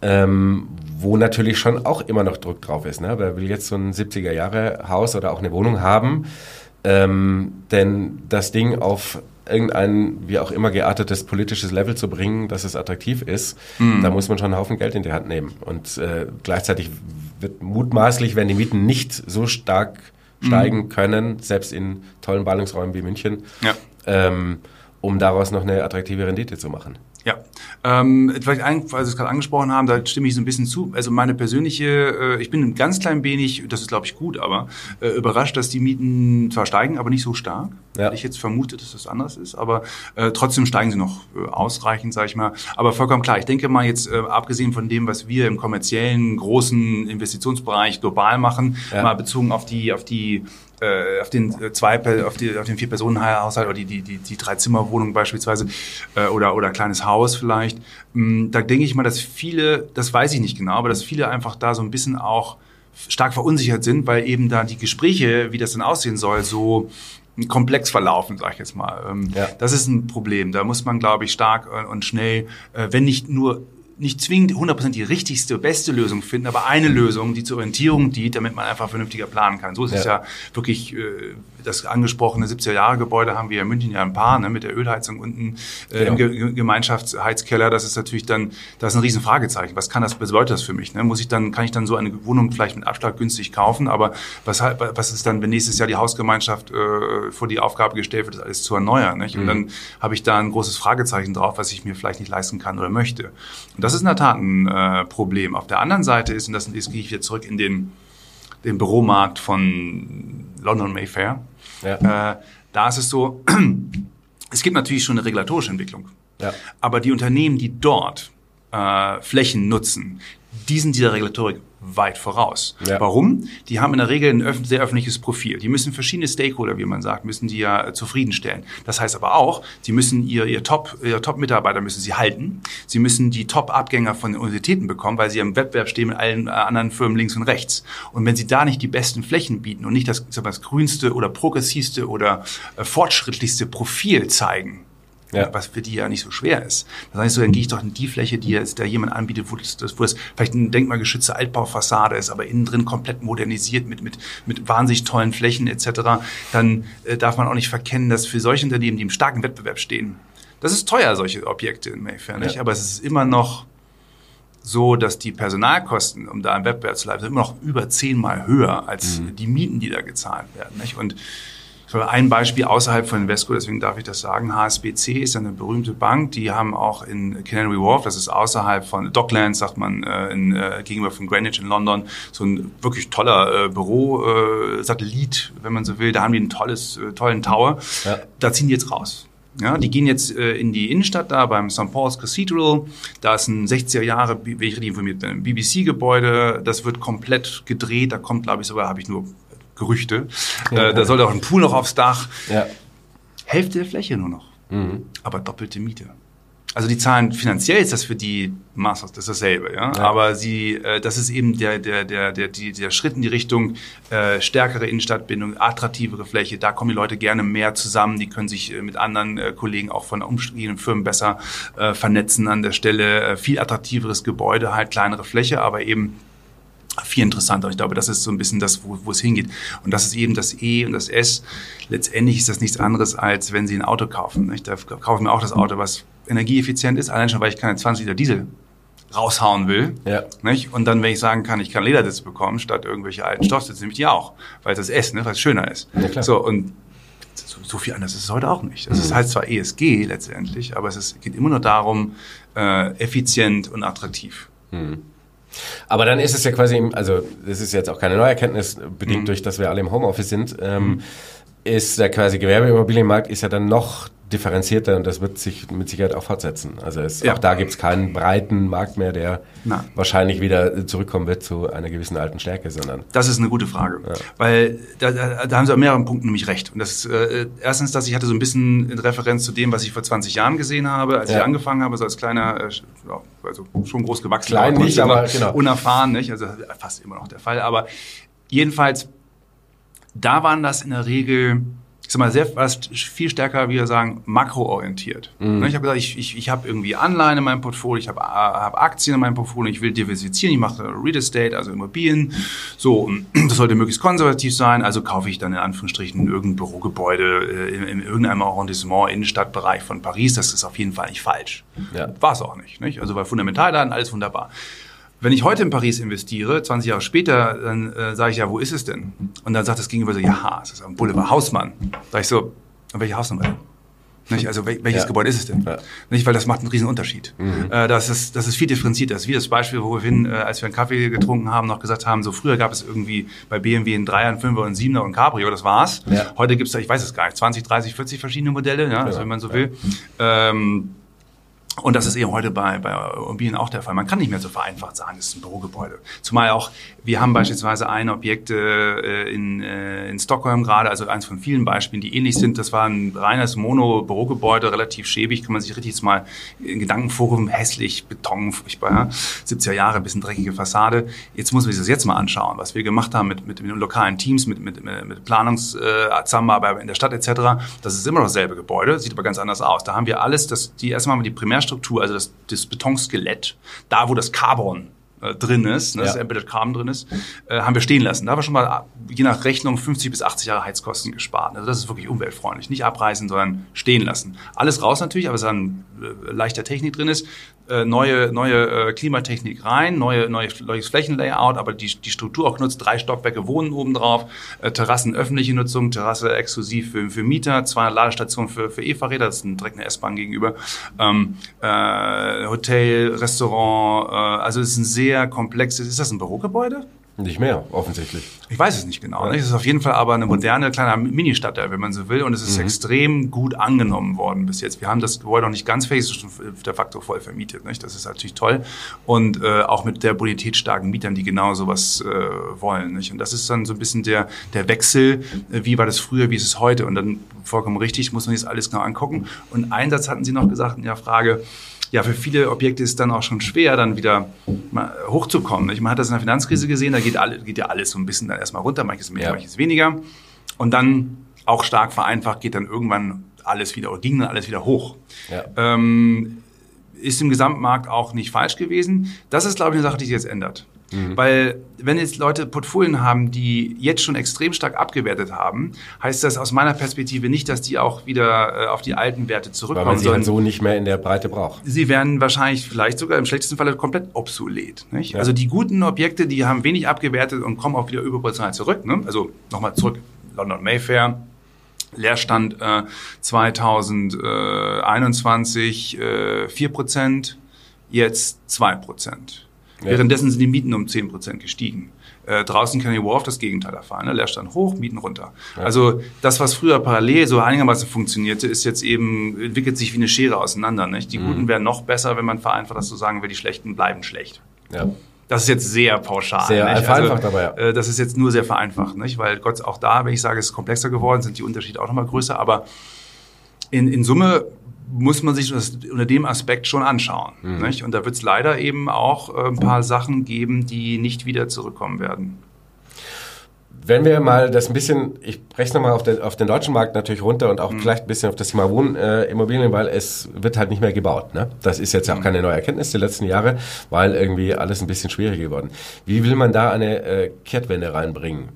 A: ähm, wo natürlich schon auch immer noch Druck drauf ist. Ne? Wer will jetzt so ein 70er-Jahre-Haus oder auch eine Wohnung haben? Ähm, denn das Ding auf irgendein, wie auch immer geartetes politisches Level zu bringen, dass es attraktiv ist, mhm. da muss man schon einen Haufen Geld in die Hand nehmen. Und äh, gleichzeitig wird mutmaßlich, wenn die Mieten nicht so stark mhm. steigen können, selbst in tollen Ballungsräumen wie München, ja. ähm, um daraus noch eine attraktive Rendite zu machen.
B: Ja, ähm, vielleicht ein, weil Sie es gerade angesprochen haben, da stimme ich so ein bisschen zu. Also meine persönliche, äh, ich bin ein ganz klein wenig, das ist glaube ich gut, aber äh, überrascht, dass die Mieten zwar steigen, aber nicht so stark. Ja. Ich jetzt vermute, dass das anders ist, aber äh, trotzdem steigen sie noch äh, ausreichend, sage ich mal. Aber vollkommen klar. Ich denke mal jetzt, äh, abgesehen von dem, was wir im kommerziellen großen Investitionsbereich global machen, ja. mal bezogen auf die auf die äh, auf den äh, zwei auf, die, auf den vier Personen Haushalt oder die die die, die drei Zimmerwohnung beispielsweise äh, oder oder kleines Haus vielleicht mh, mm, da denke ich mal dass viele das weiß ich nicht genau aber dass viele einfach da so ein bisschen auch stark verunsichert sind weil eben da die Gespräche wie das denn aussehen soll so komplex verlaufen, sag ich jetzt mal. Ähm, ja. Das ist ein Problem. Da muss man, glaube ich, stark und schnell, äh, wenn nicht nur nicht zwingend 100% die richtigste, beste Lösung finden, aber eine Lösung, die zur Orientierung dient, damit man einfach vernünftiger planen kann. So ist ja. es ja wirklich äh, das angesprochene 70er-Jahre-Gebäude haben wir in München ja ein paar, ne, mit der Ölheizung unten äh, genau. im Ge Gemeinschaftsheizkeller. Das ist natürlich dann, das ist ein Riesenfragezeichen. Was kann das, bedeutet das für mich? Ne? Muss ich dann, kann ich dann so eine Wohnung vielleicht mit Abschlag günstig kaufen? Aber was, was ist dann, wenn nächstes Jahr die Hausgemeinschaft äh, vor die Aufgabe gestellt wird, das alles zu erneuern? Nicht? Und mhm. dann habe ich da ein großes Fragezeichen drauf, was ich mir vielleicht nicht leisten kann oder möchte. Und das ist in der Tat ein äh, Problem. Auf der anderen Seite ist, und das jetzt gehe ich wieder zurück in den, den Büromarkt von London Mayfair, ja. Äh, da ist es so, es gibt natürlich schon eine regulatorische Entwicklung. Ja. Aber die Unternehmen, die dort äh, Flächen nutzen, die sind dieser Regulatorik weit voraus. Ja. Warum? Die haben in der Regel ein sehr öffentliches Profil. Die müssen verschiedene Stakeholder, wie man sagt, müssen die ja äh, zufriedenstellen. Das heißt aber auch, sie müssen ihr, ihr Top, ihr Top-Mitarbeiter müssen sie halten. Sie müssen die Top-Abgänger von den Universitäten bekommen, weil sie im Wettbewerb stehen mit allen äh, anderen Firmen links und rechts. Und wenn sie da nicht die besten Flächen bieten und nicht das, das grünste oder progressivste oder äh, fortschrittlichste Profil zeigen, ja. was für die ja nicht so schwer ist. Das heißt so, dann gehe ich doch in die Fläche, die jetzt da jemand anbietet, wo das, wo das vielleicht eine denkmalgeschützte Altbaufassade ist, aber innen drin komplett modernisiert mit, mit, mit wahnsinnig tollen Flächen etc., dann äh, darf man auch nicht verkennen, dass für solche Unternehmen, die im starken Wettbewerb stehen, das ist teuer, solche Objekte in Mayfair, nicht? Ja. aber es ist immer noch so, dass die Personalkosten, um da im Wettbewerb zu bleiben, sind immer noch über zehnmal höher als mhm. die Mieten, die da gezahlt werden. Nicht? Und ein Beispiel außerhalb von Invesco, deswegen darf ich das sagen. HSBC ist eine berühmte Bank. Die haben auch in Canary Wharf, das ist außerhalb von Docklands, sagt man, äh, in, äh, gegenüber von Greenwich in London, so ein wirklich toller äh, Büro-Satellit, wenn man so will. Da haben die einen tolles, äh, tollen Tower. Ja. Da ziehen die jetzt raus. Ja, die gehen jetzt äh, in die Innenstadt da beim St. Paul's Cathedral. Da ist ein 60er Jahre, wenn ich richtig informiert bin, BBC-Gebäude. Das wird komplett gedreht. Da kommt, glaube ich, sogar, habe ich nur Gerüchte. Ja, äh, da soll auch ein Pool noch aufs Dach. Ja. Hälfte der Fläche nur noch. Mhm. Aber doppelte Miete. Also die Zahlen finanziell ist das für die Masters das dasselbe, ja. ja. Aber sie, äh, das ist eben der der der der die, der Schritt in die Richtung äh, stärkere Innenstadtbindung, attraktivere Fläche. Da kommen die Leute gerne mehr zusammen. Die können sich äh, mit anderen äh, Kollegen auch von umstehenden Firmen besser äh, vernetzen an der Stelle. Äh, viel attraktiveres Gebäude, halt kleinere Fläche, aber eben viel interessanter. Ich glaube, das ist so ein bisschen das, wo, wo es hingeht. Und das ist eben das E und das S. Letztendlich ist das nichts anderes, als wenn Sie ein Auto kaufen. Nicht? Da kaufen wir auch das Auto, was energieeffizient ist, allein schon, weil ich keine 20 Liter Diesel raushauen will. Ja. Nicht? Und dann, wenn ich sagen kann, ich kann Lederditz bekommen, statt irgendwelche alten Stoffsitze, nehme ich die auch, weil das S, ne, weil es schöner ist. Ja. So, und so, so viel anders ist es heute auch nicht. Es mhm. heißt zwar ESG letztendlich, aber es ist, geht immer nur darum, äh, effizient und attraktiv. Mhm.
A: Aber dann ist es ja quasi, also das ist jetzt auch keine Neuerkenntnis, bedingt mhm. durch, dass wir alle im Homeoffice sind, ähm, mhm. ist der quasi Gewerbeimmobilienmarkt ist ja dann noch differenzierter und das wird sich mit Sicherheit auch fortsetzen. Also es, ja. auch da gibt es keinen breiten Markt mehr, der Nein. wahrscheinlich wieder zurückkommen wird zu einer gewissen alten Stärke, sondern.
B: Das ist eine gute Frage, ja. weil da, da, da haben Sie an mehreren Punkten nämlich recht. Und das äh, erstens, dass ich hatte so ein bisschen in Referenz zu dem, was ich vor 20 Jahren gesehen habe, als ja. ich angefangen habe, so als kleiner, äh, also schon groß gewachsen,
A: Klein nicht, aber genau.
B: unerfahren, nicht? Also fast immer noch der Fall. Aber jedenfalls, da waren das in der Regel ich sag mal, sehr, was viel stärker, wie wir sagen, makroorientiert. Mhm. Ne, ich habe gesagt, ich, ich, ich habe irgendwie Anleihen in meinem Portfolio, ich habe hab Aktien in meinem Portfolio, ich will diversifizieren, ich mache Real Estate, also Immobilien. So, das sollte möglichst konservativ sein, also kaufe ich dann in Anführungsstrichen irgendein Bürogebäude äh, in, in irgendeinem Arrondissement, Innenstadtbereich von Paris. Das ist auf jeden Fall nicht falsch. Ja. War es auch nicht, nicht. Also bei Fundamentaldaten alles wunderbar. Wenn ich heute in Paris investiere, 20 Jahre später, dann äh, sage ich ja, wo ist es denn? Und dann sagt das Gegenüber so, ja, es ist am Boulevard Hausmann. Sag ich so, welche Hausnummer denn? Nicht? Also welches ja. Gebäude ist es denn? Ja. Nicht, weil das macht einen riesen Unterschied. Mhm. Äh, das, ist, das ist viel differenziert. Das ist wie das Beispiel, wo wir hin, äh, als wir einen Kaffee getrunken haben, noch gesagt haben, so früher gab es irgendwie bei BMW einen Dreier, einen Fünfer und einen Siebener und Cabrio, das war's. Ja. Heute gibt es da, ich weiß es gar nicht, 20, 30, 40 verschiedene Modelle, ja, also wenn man so will. Ähm, und das ist eben heute bei, bei Immobilien auch der Fall. Man kann nicht mehr so vereinfacht sagen, es ist ein Bürogebäude. Zumal auch, wir haben beispielsweise ein Objekt äh, in, äh, in Stockholm gerade, also eins von vielen Beispielen, die ähnlich sind. Das war ein reines Mono-Bürogebäude, relativ schäbig, kann man sich richtig jetzt mal in Gedankenforum, hässlich, Beton, furchtbar, ja? 70er Jahre, bisschen dreckige Fassade. Jetzt muss man sich das jetzt mal anschauen, was wir gemacht haben mit, mit, mit lokalen Teams, mit, mit, mit Planungszusammenarbeit äh, in der Stadt etc. Das ist immer noch dasselbe Gebäude, sieht aber ganz anders aus. Da haben wir alles, das, die erstmal die Primär Primärstruktur, also das, das Betonskelett, da wo das Carbon äh, drin ist, ne, ja. das Embedded Carbon drin ist, äh, haben wir stehen lassen. Da haben wir schon mal je nach Rechnung 50 bis 80 Jahre Heizkosten gespart. Also das ist wirklich umweltfreundlich. Nicht abreißen, sondern stehen lassen. Alles raus natürlich, aber es dann äh, leichter Technik drin ist. Äh, neue, neue äh, Klimatechnik rein, neue, neue, neues Flächenlayout, aber die, die Struktur auch genutzt, drei Stockwerke wohnen obendrauf, äh, Terrassen öffentliche Nutzung, Terrasse exklusiv für, für Mieter, zwei Ladestationen für, für E-Fahrräder, das ist direkt eine S-Bahn gegenüber, ähm, äh, Hotel, Restaurant, äh, also es ist ein sehr komplexes, ist das ein Bürogebäude?
A: Nicht mehr, offensichtlich.
B: Ich weiß es nicht genau. Ja. Es ist auf jeden Fall aber eine moderne, kleine Ministadt, wenn man so will. Und es ist mhm. extrem gut angenommen worden bis jetzt. Wir haben das Gebäude noch nicht ganz fertig, es ist schon der Faktor voll vermietet. Nicht? Das ist natürlich toll. Und äh, auch mit der bonitätsstarken Mietern, die genau sowas äh, wollen. Nicht? Und das ist dann so ein bisschen der, der Wechsel. Äh, wie war das früher, wie ist es heute? Und dann vollkommen richtig, muss man sich das alles genau angucken. Und einen Satz hatten Sie noch gesagt in der Frage, ja, für viele Objekte ist dann auch schon schwer, dann wieder hochzukommen. Man hat das in der Finanzkrise gesehen, da geht, alle, geht ja alles so ein bisschen dann erstmal runter, manches mehr, ja. manches weniger. Und dann auch stark vereinfacht geht dann irgendwann alles wieder, oder ging dann alles wieder hoch. Ja. Ähm, ist im Gesamtmarkt auch nicht falsch gewesen. Das ist, glaube ich, eine Sache, die sich jetzt ändert. Mhm. Weil wenn jetzt Leute Portfolien haben, die jetzt schon extrem stark abgewertet haben, heißt das aus meiner Perspektive nicht, dass die auch wieder äh, auf die alten Werte zurückkommen. Weil man
A: sie dann so nicht mehr in der Breite braucht.
B: Sie werden wahrscheinlich vielleicht sogar im schlechtesten Falle komplett obsolet. Nicht? Ja. Also die guten Objekte, die haben wenig abgewertet und kommen auch wieder überproportional zurück. Ne? Also nochmal zurück, London Mayfair, Leerstand äh, 2021 äh, 4 Prozent, jetzt 2 Prozent. Ja. Währenddessen sind die Mieten um 10 Prozent gestiegen. Äh, draußen Canary Wharf das Gegenteil erfahren. Ne? Leerstand hoch, Mieten runter. Ja. Also das, was früher parallel so einigermaßen funktionierte, ist jetzt eben, entwickelt sich wie eine Schere auseinander. Nicht? Die mhm. Guten werden noch besser, wenn man vereinfacht das so sagen will, die Schlechten bleiben schlecht. Ja. Das ist jetzt sehr pauschal.
A: Sehr nicht? vereinfacht also, aber,
B: ja. Äh, das ist jetzt nur sehr vereinfacht, nicht? weil Gott auch da, wenn ich sage, es ist komplexer geworden, sind die Unterschiede auch nochmal größer. Aber in, in Summe muss man sich das unter dem Aspekt schon anschauen. Mhm. Und da wird es leider eben auch äh, ein paar Sachen geben, die nicht wieder zurückkommen werden.
A: Wenn wir mal das ein bisschen, ich breche nochmal auf den, auf den deutschen Markt natürlich runter und auch mhm. vielleicht ein bisschen auf das Thema Wohnimmobilien, äh, weil es wird halt nicht mehr gebaut. Ne? Das ist jetzt auch mhm. keine neue Erkenntnis die letzten Jahre, weil irgendwie alles ein bisschen schwieriger geworden. Wie will man da eine äh, Kehrtwende reinbringen?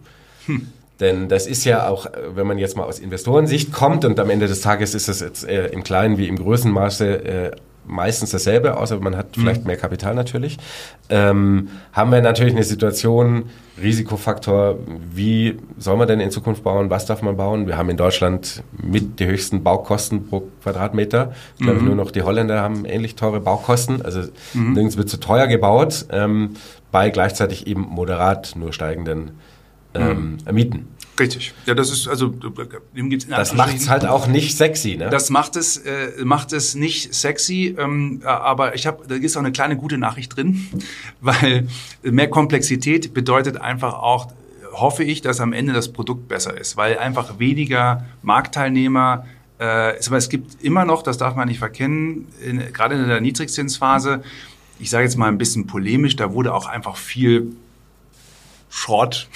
A: Hm. Denn das ist ja auch, wenn man jetzt mal aus Investorensicht kommt und am Ende des Tages ist es jetzt äh, im kleinen wie im großen Maße äh, meistens dasselbe, außer man hat vielleicht mhm. mehr Kapital natürlich, ähm, haben wir natürlich eine Situation, Risikofaktor, wie soll man denn in Zukunft bauen, was darf man bauen? Wir haben in Deutschland mit die höchsten Baukosten pro Quadratmeter. Ich glaube, mhm. nur noch die Holländer haben ähnlich teure Baukosten. Also mhm. nirgends wird zu teuer gebaut, ähm, bei gleichzeitig eben moderat nur steigenden ähm, mhm. mieten.
B: Richtig. Ja, das ist also
A: dem gibt's Das macht es halt auch nicht sexy, ne?
B: Das macht es äh, macht es nicht sexy, ähm, aber ich habe da ist auch eine kleine gute Nachricht drin, weil mehr Komplexität bedeutet einfach auch hoffe ich, dass am Ende das Produkt besser ist, weil einfach weniger Marktteilnehmer äh, es gibt immer noch, das darf man nicht verkennen, in, gerade in der Niedrigzinsphase, ich sage jetzt mal ein bisschen polemisch, da wurde auch einfach viel Schrott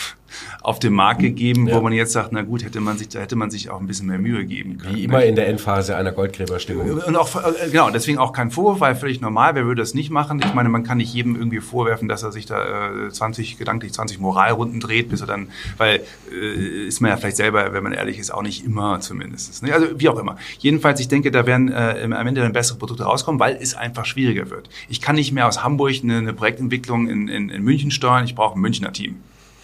B: auf den Markt gegeben, ja. wo man jetzt sagt, na gut, hätte man sich, da hätte man sich auch ein bisschen mehr Mühe geben können.
A: Wie immer in der Endphase einer Goldgräberstimmung.
B: Und auch, äh, genau, deswegen auch kein Vorwurf, weil völlig normal, wer würde das nicht machen? Ich meine, man kann nicht jedem irgendwie vorwerfen, dass er sich da äh, 20, gedanklich 20 Moralrunden dreht, bis er dann, weil äh, ist man ja vielleicht selber, wenn man ehrlich ist, auch nicht immer zumindest. Ne? Also wie auch immer. Jedenfalls, ich denke, da werden äh, am Ende dann bessere Produkte rauskommen, weil es einfach schwieriger wird. Ich kann nicht mehr aus Hamburg eine, eine Projektentwicklung in, in, in München steuern, ich brauche ein Münchner Team.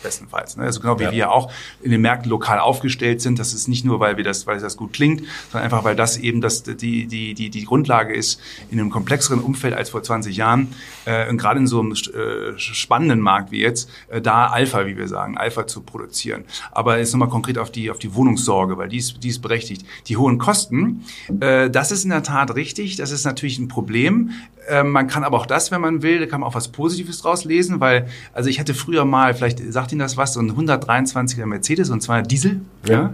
B: Bestenfalls. Ne? Also genau wie ja. wir auch in den Märkten lokal aufgestellt sind. Das ist nicht nur, weil wir das, weil das gut klingt, sondern einfach, weil das eben das, die, die, die, die Grundlage ist in einem komplexeren Umfeld als vor 20 Jahren. Äh, und gerade in so einem äh, spannenden Markt wie jetzt, äh, da Alpha, wie wir sagen, Alpha zu produzieren. Aber jetzt nochmal konkret auf die, auf die Wohnungssorge, weil die ist, die ist berechtigt. Die hohen Kosten, äh, das ist in der Tat richtig. Das ist natürlich ein Problem. Ähm, man kann aber auch das, wenn man will, da kann man auch was Positives draus lesen, weil, also ich hatte früher mal, vielleicht sagt Ihnen das was, so ein 123er Mercedes und zwar Diesel. Ja. ja.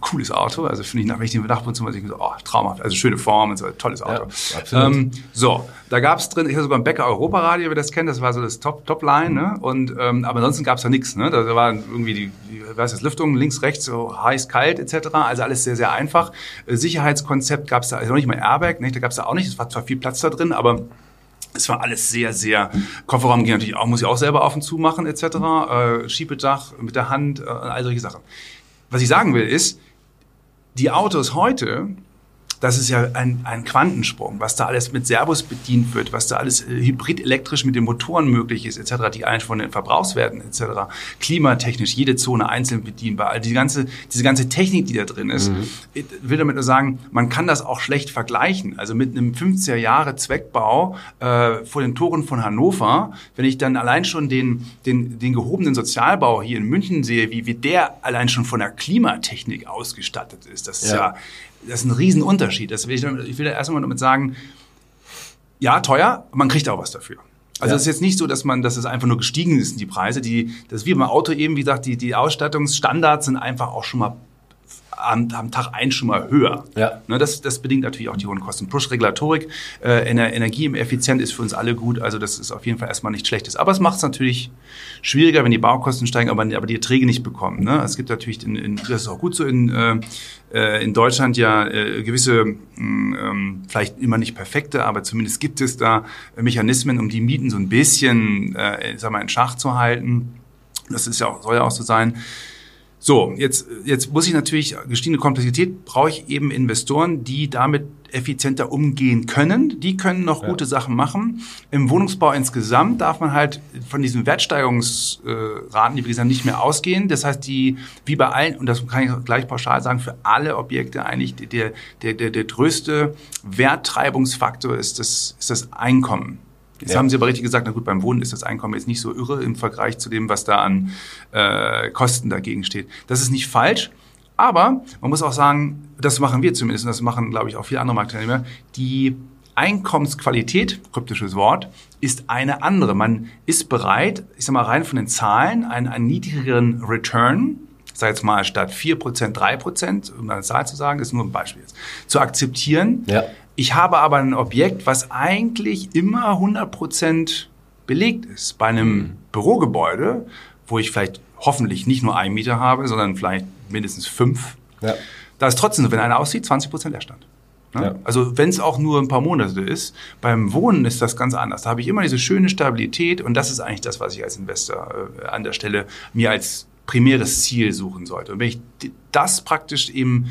B: Cooles Auto. Also finde ich nach welchem Dach und so, ich so, oh, traumhaft. Also schöne Form und so, tolles Auto. Ja, ähm, so, da gab es drin, ich hatte sogar ein Bäcker Europaradio, wer das kennt, das war so das Top, Top-Line, ne? Und, ähm, aber ansonsten gab es da nichts, ne? Da war irgendwie die, die was ist Lüftung, links, rechts, so heiß, kalt, etc. Also alles sehr, sehr einfach. Äh, Sicherheitskonzept gab es da, also noch nicht mal Airbag, ne? Da gab es da auch nicht, es war zwar viel Platz da drin, aber es war alles sehr, sehr, Kofferraum ging natürlich auch, muss ich auch selber auf und zu machen, etc. Äh, Schiebedach mit der Hand, äh, all solche Sachen. Was ich sagen will ist, die Autos heute das ist ja ein, ein Quantensprung, was da alles mit Servos bedient wird, was da alles äh, hybrid-elektrisch mit den Motoren möglich ist, etc., die eigentlich von den Verbrauchswerten, etc., klimatechnisch, jede Zone einzeln bedienbar, also die ganze, diese ganze Technik, die da drin ist, mhm. ich will damit nur sagen, man kann das auch schlecht vergleichen. Also mit einem 50er Jahre Zweckbau äh, vor den Toren von Hannover, wenn ich dann allein schon den, den, den gehobenen Sozialbau hier in München sehe, wie, wie der allein schon von der Klimatechnik ausgestattet ist, das ist ja, ja das ist ein Riesenunterschied. Das will ich, ich will erst einmal damit sagen, ja, teuer, man kriegt auch was dafür. Also es ja. ist jetzt nicht so, dass man, dass es einfach nur gestiegen ist, die Preise. Die, das ist wie beim Auto eben, wie gesagt, die, die Ausstattungsstandards sind einfach auch schon mal am, am Tag eins schon mal höher. Ja. Ne, das, das bedingt natürlich auch die hohen Kosten. Plus Regulatorik, äh, Energie effizient ist für uns alle gut. Also das ist auf jeden Fall erstmal nichts Schlechtes. Aber es macht es natürlich schwieriger, wenn die Baukosten steigen, aber, aber die Erträge nicht bekommen. Ne? Es gibt natürlich, in, in, das ist auch gut so in, äh, äh in Deutschland ja äh, gewisse, mm, ähm, vielleicht immer nicht perfekte, aber zumindest gibt es da Mechanismen, um die Mieten so ein bisschen, äh, sag mal, in Schach zu halten. Das ist ja auch, soll ja auch so sein. So, jetzt, jetzt muss ich natürlich, gestiegene Komplexität, brauche ich eben Investoren, die damit effizienter umgehen können. Die können noch ja. gute Sachen machen. Im Wohnungsbau insgesamt darf man halt von diesen Wertsteigerungsraten, die wir gesagt haben, nicht mehr ausgehen. Das heißt, die, wie bei allen, und das kann ich gleich pauschal sagen, für alle Objekte eigentlich der, der, der, der größte Werttreibungsfaktor ist das, ist das Einkommen. Jetzt ja. haben Sie aber richtig gesagt, na gut, beim Wohnen ist das Einkommen jetzt nicht so irre im Vergleich zu dem, was da an äh, Kosten dagegen steht. Das ist nicht falsch, aber man muss auch sagen, das machen wir zumindest, und das machen, glaube ich, auch viele andere Marktteilnehmer, die Einkommensqualität, kryptisches Wort, ist eine andere. Man ist bereit, ich sag mal rein von den Zahlen, einen, einen niedrigeren Return, sag jetzt mal statt 4%, 3%, um eine Zahl zu sagen, ist nur ein Beispiel jetzt, zu akzeptieren, ja. Ich habe aber ein Objekt, was eigentlich immer 100% belegt ist. Bei einem. Bürogebäude, wo ich vielleicht hoffentlich nicht nur einen Mieter habe, sondern vielleicht mindestens fünf. Ja. Da ist trotzdem, so, wenn einer aussieht, 20% Leerstand. Ne? Ja. Also wenn es auch nur ein paar Monate ist, beim Wohnen ist das ganz anders. Da habe ich immer diese schöne Stabilität und das ist eigentlich das, was ich als Investor äh, an der Stelle mir als primäres Ziel suchen sollte. Und wenn ich das praktisch eben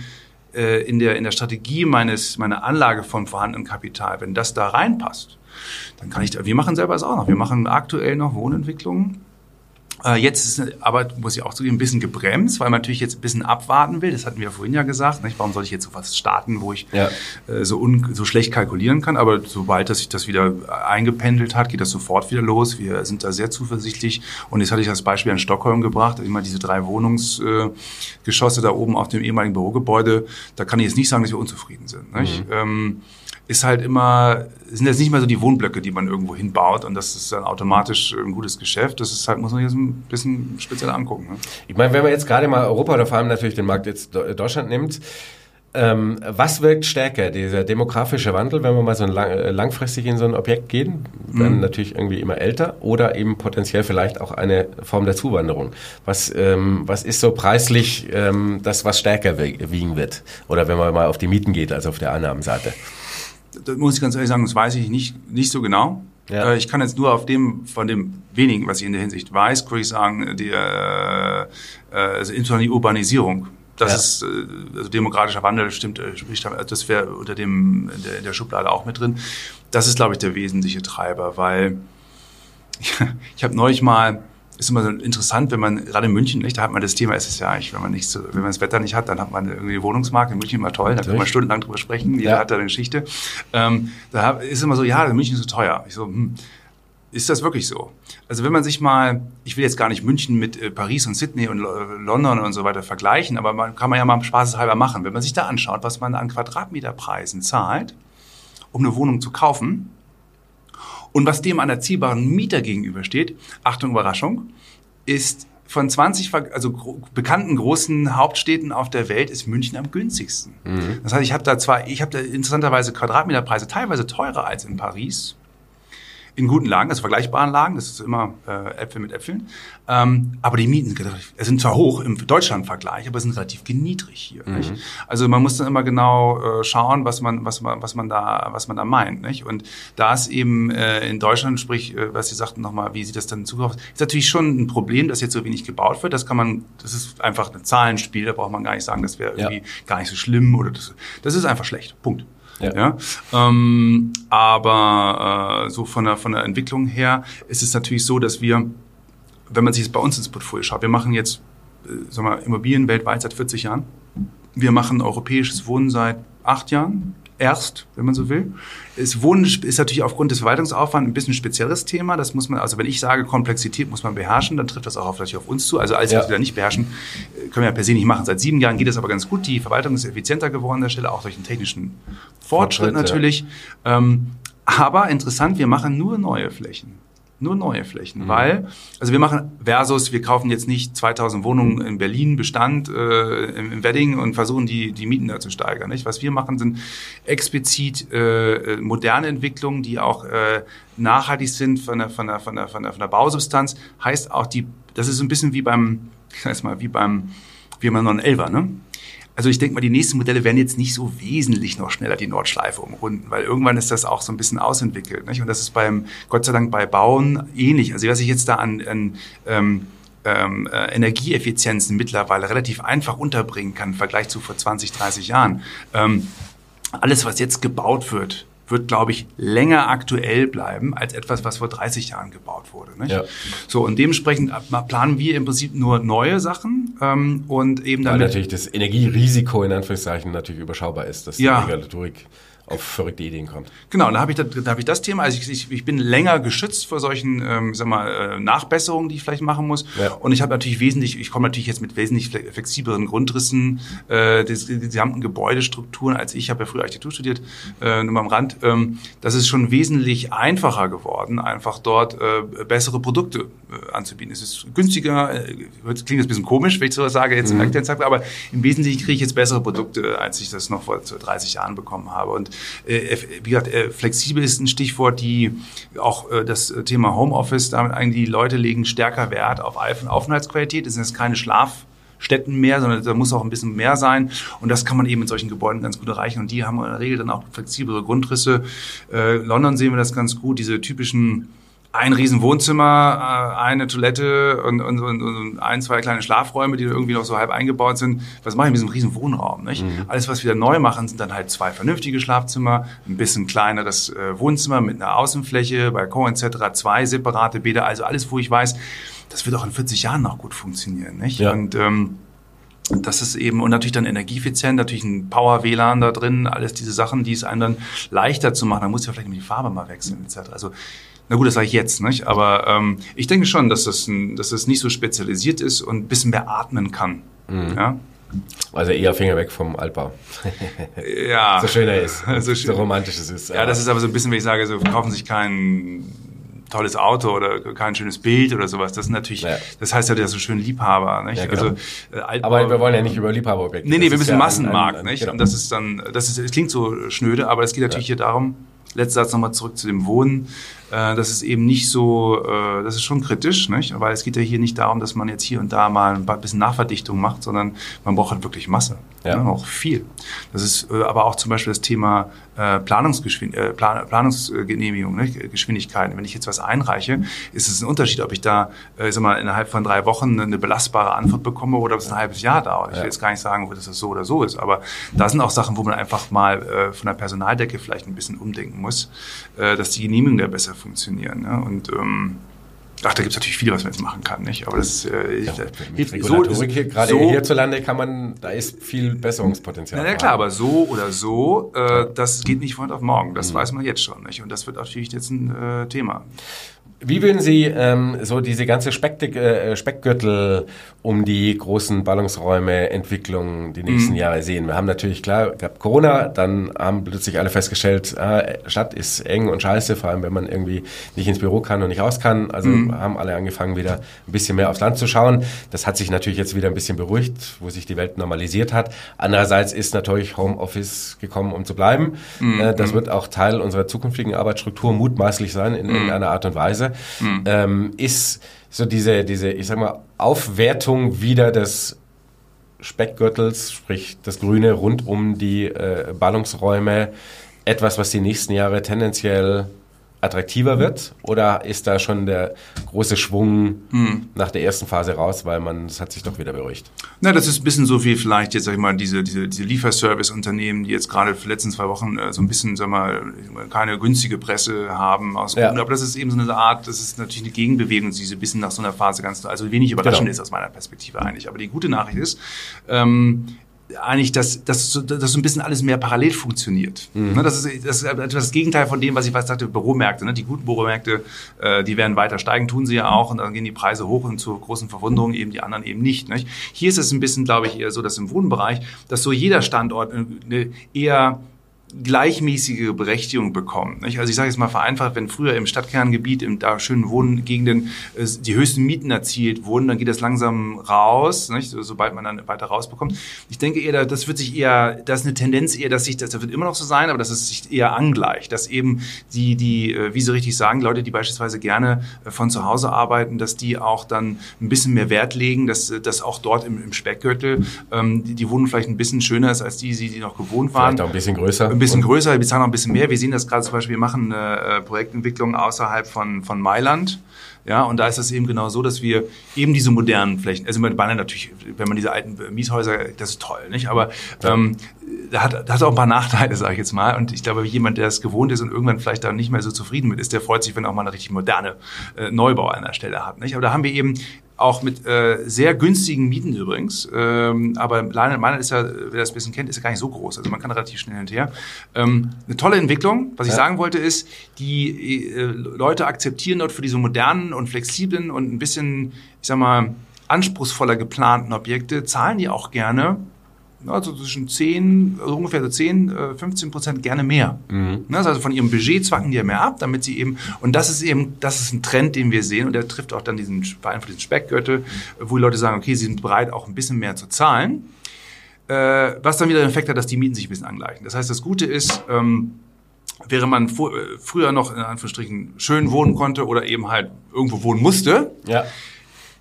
B: äh, in, der, in der Strategie meines, meiner Anlage von vorhandenem Kapital, wenn das da reinpasst, dann kann ich, wir machen selber das auch noch. Wir machen aktuell noch Wohnentwicklungen jetzt ist aber, muss ich auch zugeben, ein bisschen gebremst, weil man natürlich jetzt ein bisschen abwarten will. Das hatten wir vorhin ja gesagt. Nicht? Warum soll ich jetzt so was starten, wo ich ja. äh, so, un, so schlecht kalkulieren kann? Aber sobald das sich das wieder eingependelt hat, geht das sofort wieder los. Wir sind da sehr zuversichtlich. Und jetzt hatte ich das Beispiel in Stockholm gebracht. Immer diese drei Wohnungsgeschosse äh, da oben auf dem ehemaligen Bürogebäude. Da kann ich jetzt nicht sagen, dass wir unzufrieden sind. Nicht? Mhm. Ähm, ist halt immer, sind jetzt nicht mehr so die Wohnblöcke, die man irgendwo hinbaut und das ist dann automatisch ein gutes Geschäft. Das ist halt, muss man jetzt ein bisschen speziell angucken. Ne?
A: Ich meine, wenn man jetzt gerade mal Europa oder vor allem natürlich den Markt jetzt Deutschland nimmt, ähm, was wirkt stärker? Dieser demografische Wandel, wenn wir mal so lang, langfristig in so ein Objekt gehen, dann mhm. natürlich irgendwie immer älter oder eben potenziell vielleicht auch eine Form der Zuwanderung. Was, ähm, was ist so preislich ähm, das, was stärker wiegen wird? Oder wenn man mal auf die Mieten geht, als auf der Annahmenseite?
B: Das muss ich ganz ehrlich sagen, das weiß ich nicht, nicht so genau. Ja. Äh, ich kann jetzt nur auf dem, von dem wenigen, was ich in der Hinsicht weiß, würde ich sagen, die, äh, also insbesondere die Urbanisierung. Das ja. ist, äh, also demokratischer Wandel stimmt, das wäre unter dem, in der, in der Schublade auch mit drin. Das ist, glaube ich, der wesentliche Treiber, weil ich, ich habe neulich mal ist immer so interessant, wenn man gerade in München, nicht, da hat man das Thema SSH, wenn man nicht so, wenn man das Wetter nicht hat, dann hat man irgendwie den Wohnungsmarkt in München immer toll, da kann man stundenlang drüber sprechen, jeder ja. hat da eine Geschichte. Ähm, da ist immer so, ja, München ist so teuer. Ich so, hm, ist das wirklich so? Also wenn man sich mal, ich will jetzt gar nicht München mit äh, Paris und Sydney und äh, London und so weiter vergleichen, aber man kann man ja mal spaßeshalber machen. Wenn man sich da anschaut, was man an Quadratmeterpreisen zahlt, um eine Wohnung zu kaufen und was dem an erzielbaren Mieter gegenübersteht, Achtung Überraschung, ist von 20 also gro bekannten großen Hauptstädten auf der Welt ist München am günstigsten. Mhm. Das heißt, ich habe da zwar, ich habe da interessanterweise Quadratmeterpreise teilweise teurer als in Paris, in guten Lagen, also vergleichbaren Lagen, das ist immer äh, Äpfel mit Äpfeln. Ähm, aber die Mieten sind zwar hoch im Deutschland-Vergleich, aber sind relativ niedrig hier. Mhm. Nicht? Also man muss dann immer genau äh, schauen, was man, was man, was man da, was man da meint. Nicht? Und da ist eben äh, in Deutschland, sprich, äh, was Sie sagten nochmal, wie sieht das dann in Zukunft aus, ist natürlich schon ein Problem, dass jetzt so wenig gebaut wird. Das kann man, das ist einfach ein Zahlenspiel, da braucht man gar nicht sagen, das wäre irgendwie ja. gar nicht so schlimm oder das, das ist einfach schlecht. Punkt. Ja. ja? Ähm, aber äh, so von der, von der Entwicklung her ist es natürlich so, dass wir, wenn man sich jetzt bei uns ins Portfolio schaut, wir machen jetzt äh, sagen wir, Immobilien weltweit seit 40 Jahren. Wir machen europäisches Wohnen seit acht Jahren erst, wenn man so will. Es Wohnen ist natürlich aufgrund des Verwaltungsaufwands ein bisschen ein spezielles Thema. Das muss man, also wenn ich sage, Komplexität muss man beherrschen, dann trifft das auch auf, auf uns zu. Also alles, ja. was wir da nicht beherrschen, äh, können wir ja per se nicht machen. Seit sieben Jahren geht es aber ganz gut. Die Verwaltung ist effizienter geworden an der Stelle, auch durch den technischen Fortschritt, Fortschritt natürlich. Ja. Ähm, aber interessant, wir machen nur neue Flächen. Nur neue Flächen, mhm. weil, also wir machen versus, wir kaufen jetzt nicht 2000 Wohnungen in Berlin, Bestand äh, im Wedding und versuchen die, die Mieten da zu steigern. Nicht? Was wir machen, sind explizit äh, moderne Entwicklungen, die auch äh, nachhaltig sind von der, von, der, von, der, von, der, von der Bausubstanz. Heißt auch, die, das ist ein bisschen wie beim, ich sag mal, wie beim, wie beim 911, ne? Also ich denke mal, die nächsten Modelle werden jetzt nicht so wesentlich noch schneller die Nordschleife umrunden, weil irgendwann ist das auch so ein bisschen ausentwickelt. Nicht? Und das ist beim, Gott sei Dank, bei Bauen ähnlich. Also was ich jetzt da an, an ähm, ähm, äh, Energieeffizienzen mittlerweile relativ einfach unterbringen kann im Vergleich zu vor 20, 30 Jahren. Ähm, alles, was jetzt gebaut wird, wird, glaube ich, länger aktuell bleiben als etwas, was vor 30 Jahren gebaut wurde. Nicht? Ja. So, und dementsprechend planen wir im Prinzip nur neue Sachen ähm, und eben dann.
A: Weil natürlich das Energierisiko in Anführungszeichen natürlich überschaubar ist, dass
B: ja.
A: die Regulatorik auf verrückte Ideen kommt.
B: Genau, da habe ich, da, da hab ich das Thema. Also ich, ich, ich bin länger geschützt vor solchen, ähm, sag mal, äh, Nachbesserungen, die ich vielleicht machen muss. Ja. Und ich habe natürlich wesentlich, ich komme natürlich jetzt mit wesentlich flexibleren Grundrissen, äh, die, die gesamten Gebäudestrukturen, als ich habe ja früher Architektur studiert, äh, nur mal am Rand. Ähm, das ist schon wesentlich einfacher geworden, einfach dort äh, bessere Produkte äh, anzubieten. Es ist günstiger, äh, klingt jetzt ein bisschen komisch, wenn ich sowas sage, jetzt mhm. im aber im Wesentlichen kriege ich jetzt bessere Produkte, als ich das noch vor 30 Jahren bekommen habe. Und äh, wie gesagt, äh, flexibel ist ein Stichwort, die auch äh, das Thema Homeoffice, damit eigentlich die Leute legen stärker Wert auf Aufenthaltsqualität. Es sind jetzt keine Schlafstätten mehr, sondern da muss auch ein bisschen mehr sein. Und das kann man eben in solchen Gebäuden ganz gut erreichen. Und die haben in der Regel dann auch flexiblere Grundrisse. Äh, London sehen wir das ganz gut, diese typischen ein riesen Wohnzimmer, äh, eine Toilette und, und, und, und ein, zwei kleine Schlafräume, die irgendwie noch so halb eingebaut sind. Was mache ich mit diesem riesen Wohnraum? Nicht? Mhm. Alles, was wir neu machen, sind dann halt zwei vernünftige Schlafzimmer, ein bisschen kleineres äh, Wohnzimmer mit einer Außenfläche, Balkon etc., zwei separate Bäder, also alles, wo ich weiß, das wird auch in 40 Jahren noch gut funktionieren. Nicht? Ja. Und ähm, das ist eben, und natürlich dann energieeffizient, natürlich ein Power-WLAN da drin, alles diese Sachen, die es einem dann leichter zu machen. Da muss ja vielleicht die Farbe mal wechseln, etc. Also na gut, das sage ich jetzt, nicht? Aber ähm, ich denke schon, dass das, ein, dass das nicht so spezialisiert ist und ein bisschen mehr atmen kann. Mhm. Ja?
A: Also eher Finger weg vom Altbau.
B: ja.
A: So schön er ist. So, so romantisch es ist.
B: Ja, das ist aber so ein bisschen, wenn ich sage, so kaufen sich kein tolles Auto oder kein schönes Bild oder sowas. Das ist natürlich, ja. das heißt ja, der so schön Liebhaber. Nicht? Ja,
A: genau. also, äh, aber wir wollen ja nicht über Liebhaberobjekte.
B: Nee, nee, wir müssen ja Massenmarkt, ein, ein, nicht? Genau. Und das ist dann, das ist, es klingt so schnöde, aber es geht natürlich hier darum, letzter Satz nochmal zurück zu dem Wohnen. Äh, das ist eben nicht so, äh, das ist schon kritisch, nicht? weil es geht ja hier nicht darum, dass man jetzt hier und da mal ein bisschen Nachverdichtung macht, sondern man braucht halt wirklich Masse, ja. ne? auch viel. Das ist äh, aber auch zum Beispiel das Thema äh, Planungsgeschwind äh, Plan Planungsgenehmigung, ne? Geschwindigkeiten. Wenn ich jetzt was einreiche, ist es ein Unterschied, ob ich da, äh, sag mal, innerhalb von drei Wochen eine belastbare Antwort bekomme oder ob es ein halbes Jahr dauert. Ich will jetzt gar nicht sagen, dass es so oder so ist, aber da sind auch Sachen, wo man einfach mal äh, von der Personaldecke vielleicht ein bisschen umdenken muss, äh, dass die Genehmigung da besser funktionieren. Ne? Und ähm, Ach, da gibt es natürlich viel, was man jetzt machen kann, nicht? Aber das äh, ja,
A: hilft Regulatorik hier, gerade so, hierzulande kann man, da ist viel Besserungspotenzial.
B: Na ja, klar, aber so oder so, äh, das geht nicht von heute auf morgen. Das mhm. weiß man jetzt schon, nicht? Und das wird natürlich jetzt ein äh, Thema.
A: Wie würden Sie ähm, so diese ganze Speck, äh, Speckgürtel um die großen Ballungsräume Entwicklung die nächsten mhm. Jahre sehen? Wir haben natürlich klar, gab Corona, dann haben plötzlich alle festgestellt, äh, Stadt ist eng und scheiße, vor allem wenn man irgendwie nicht ins Büro kann und nicht raus kann. Also mhm. haben alle angefangen wieder ein bisschen mehr aufs Land zu schauen. Das hat sich natürlich jetzt wieder ein bisschen beruhigt, wo sich die Welt normalisiert hat. Andererseits ist natürlich Homeoffice gekommen, um zu bleiben. Mhm. Äh, das mhm. wird auch Teil unserer zukünftigen Arbeitsstruktur mutmaßlich sein in mhm. irgendeiner Art und Weise mhm. ähm, ist so diese, diese, ich sag mal, Aufwertung wieder des Speckgürtels, sprich das Grüne rund um die äh, Ballungsräume, etwas, was die nächsten Jahre tendenziell attraktiver wird? Oder ist da schon der große Schwung hm. nach der ersten Phase raus, weil man, es hat sich doch wieder beruhigt?
B: Na, das ist ein bisschen so wie vielleicht jetzt, sag ich mal, diese, diese, diese Lieferservice-Unternehmen, die jetzt gerade für die letzten zwei Wochen äh, so ein bisschen, sag mal, keine günstige Presse haben aus. Ja. Aber das ist eben so eine Art, das ist natürlich eine Gegenbewegung, die so ein bisschen nach so einer Phase ganz, also wenig überraschend genau. ist aus meiner Perspektive eigentlich. Aber die gute Nachricht ist, ähm, eigentlich, dass, dass, dass so ein bisschen alles mehr parallel funktioniert. Mhm. Ne, das, ist, das ist das Gegenteil von dem, was ich was sagte, Büromärkte. Ne? Die guten Büromärkte, äh, die werden weiter steigen, tun sie ja auch und dann gehen die Preise hoch und zur großen Verwunderung eben die anderen eben nicht. nicht? Hier ist es ein bisschen, glaube ich, eher so, dass im Wohnbereich, dass so jeder Standort eine eher gleichmäßige Berechtigung bekommen. Nicht? Also ich sage jetzt mal vereinfacht, wenn früher im Stadtkerngebiet, im da schönen Wohngegenden äh, die höchsten Mieten erzielt wurden, dann geht das langsam raus, nicht? sobald man dann weiter rausbekommt. Ich denke eher, das wird sich eher, das ist eine Tendenz eher, dass sich, das wird immer noch so sein, aber dass es sich eher angleicht, dass eben die, die, äh, wie Sie richtig sagen, Leute, die beispielsweise gerne äh, von zu Hause arbeiten, dass die auch dann ein bisschen mehr Wert legen, dass, dass auch dort im, im Speckgürtel ähm, die, die Wohnung vielleicht ein bisschen schöner ist als die, die noch gewohnt waren.
A: Vielleicht auch ein bisschen größer
B: ein bisschen größer, wir zahlen noch ein bisschen mehr. Wir sehen das gerade zum Beispiel, wir machen eine äh, Projektentwicklung außerhalb von, von Mailand. Ja, und da ist es eben genau so, dass wir eben diese modernen Flächen, also bei Bayern natürlich, wenn man diese alten Mieshäuser, das ist toll, nicht? Aber ähm, da hat, da hat auch ein paar Nachteile, sage ich jetzt mal. Und ich glaube, jemand, der es gewohnt ist und irgendwann vielleicht da nicht mehr so zufrieden mit ist, der freut sich, wenn er auch mal eine richtig moderne äh, Neubau an der Stelle hat. Nicht? Aber da haben wir eben auch mit äh, sehr günstigen Mieten übrigens. Ähm, aber Mailand ist ja, wer das ein bisschen kennt, ist ja gar nicht so groß. Also man kann relativ schnell hinterher. Ähm, eine tolle Entwicklung. Was ich sagen wollte ist, die äh, Leute akzeptieren dort für diese modernen und flexiblen und ein bisschen, ich sag mal, anspruchsvoller geplanten Objekte, zahlen die auch gerne also zwischen 10, also ungefähr so 10, 15 äh, Prozent gerne mehr. Mhm. Ne, also von ihrem Budget zwacken die ja mehr ab, damit sie eben, und das ist eben, das ist ein Trend, den wir sehen, und der trifft auch dann diesen, vor allem diesen Speckgürtel, wo die Leute sagen, okay, sie sind bereit, auch ein bisschen mehr zu zahlen, äh, was dann wieder den Effekt hat, dass die Mieten sich ein bisschen angleichen. Das heißt, das Gute ist, ähm, während man äh, früher noch in Anführungsstrichen schön wohnen konnte oder eben halt irgendwo wohnen musste, ja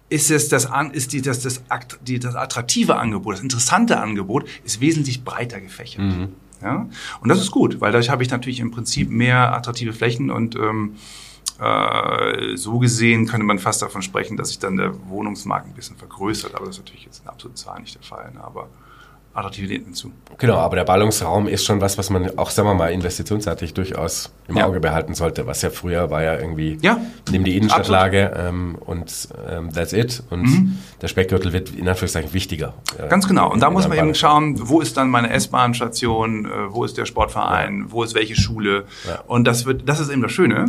B: ist es das, ist die, das, das, die, das attraktive Angebot, das interessante Angebot ist wesentlich breiter gefächert. Mhm. Ja? Und das ist gut, weil dadurch habe ich natürlich im Prinzip mehr attraktive Flächen und ähm, äh, so gesehen könnte man fast davon sprechen, dass sich dann der Wohnungsmarkt ein bisschen vergrößert, aber das ist natürlich jetzt in absoluten Zahlen nicht der Fall. Ne? Aber Attraktivität hinzu.
A: Genau, aber der Ballungsraum ist schon was, was man auch, sagen wir mal, investitionsseitig durchaus im ja. Auge behalten sollte. Was ja früher war ja irgendwie, ja. nimm die Innenstadtlage ähm, und ähm, that's it. Und mhm. der Speckgürtel wird in Anführungszeichen wichtiger.
B: Äh, Ganz genau. Und da muss man eben schauen, wo ist dann meine S-Bahn-Station, äh, wo ist der Sportverein, ja. wo ist welche Schule. Und das wird, das ist eben das Schöne.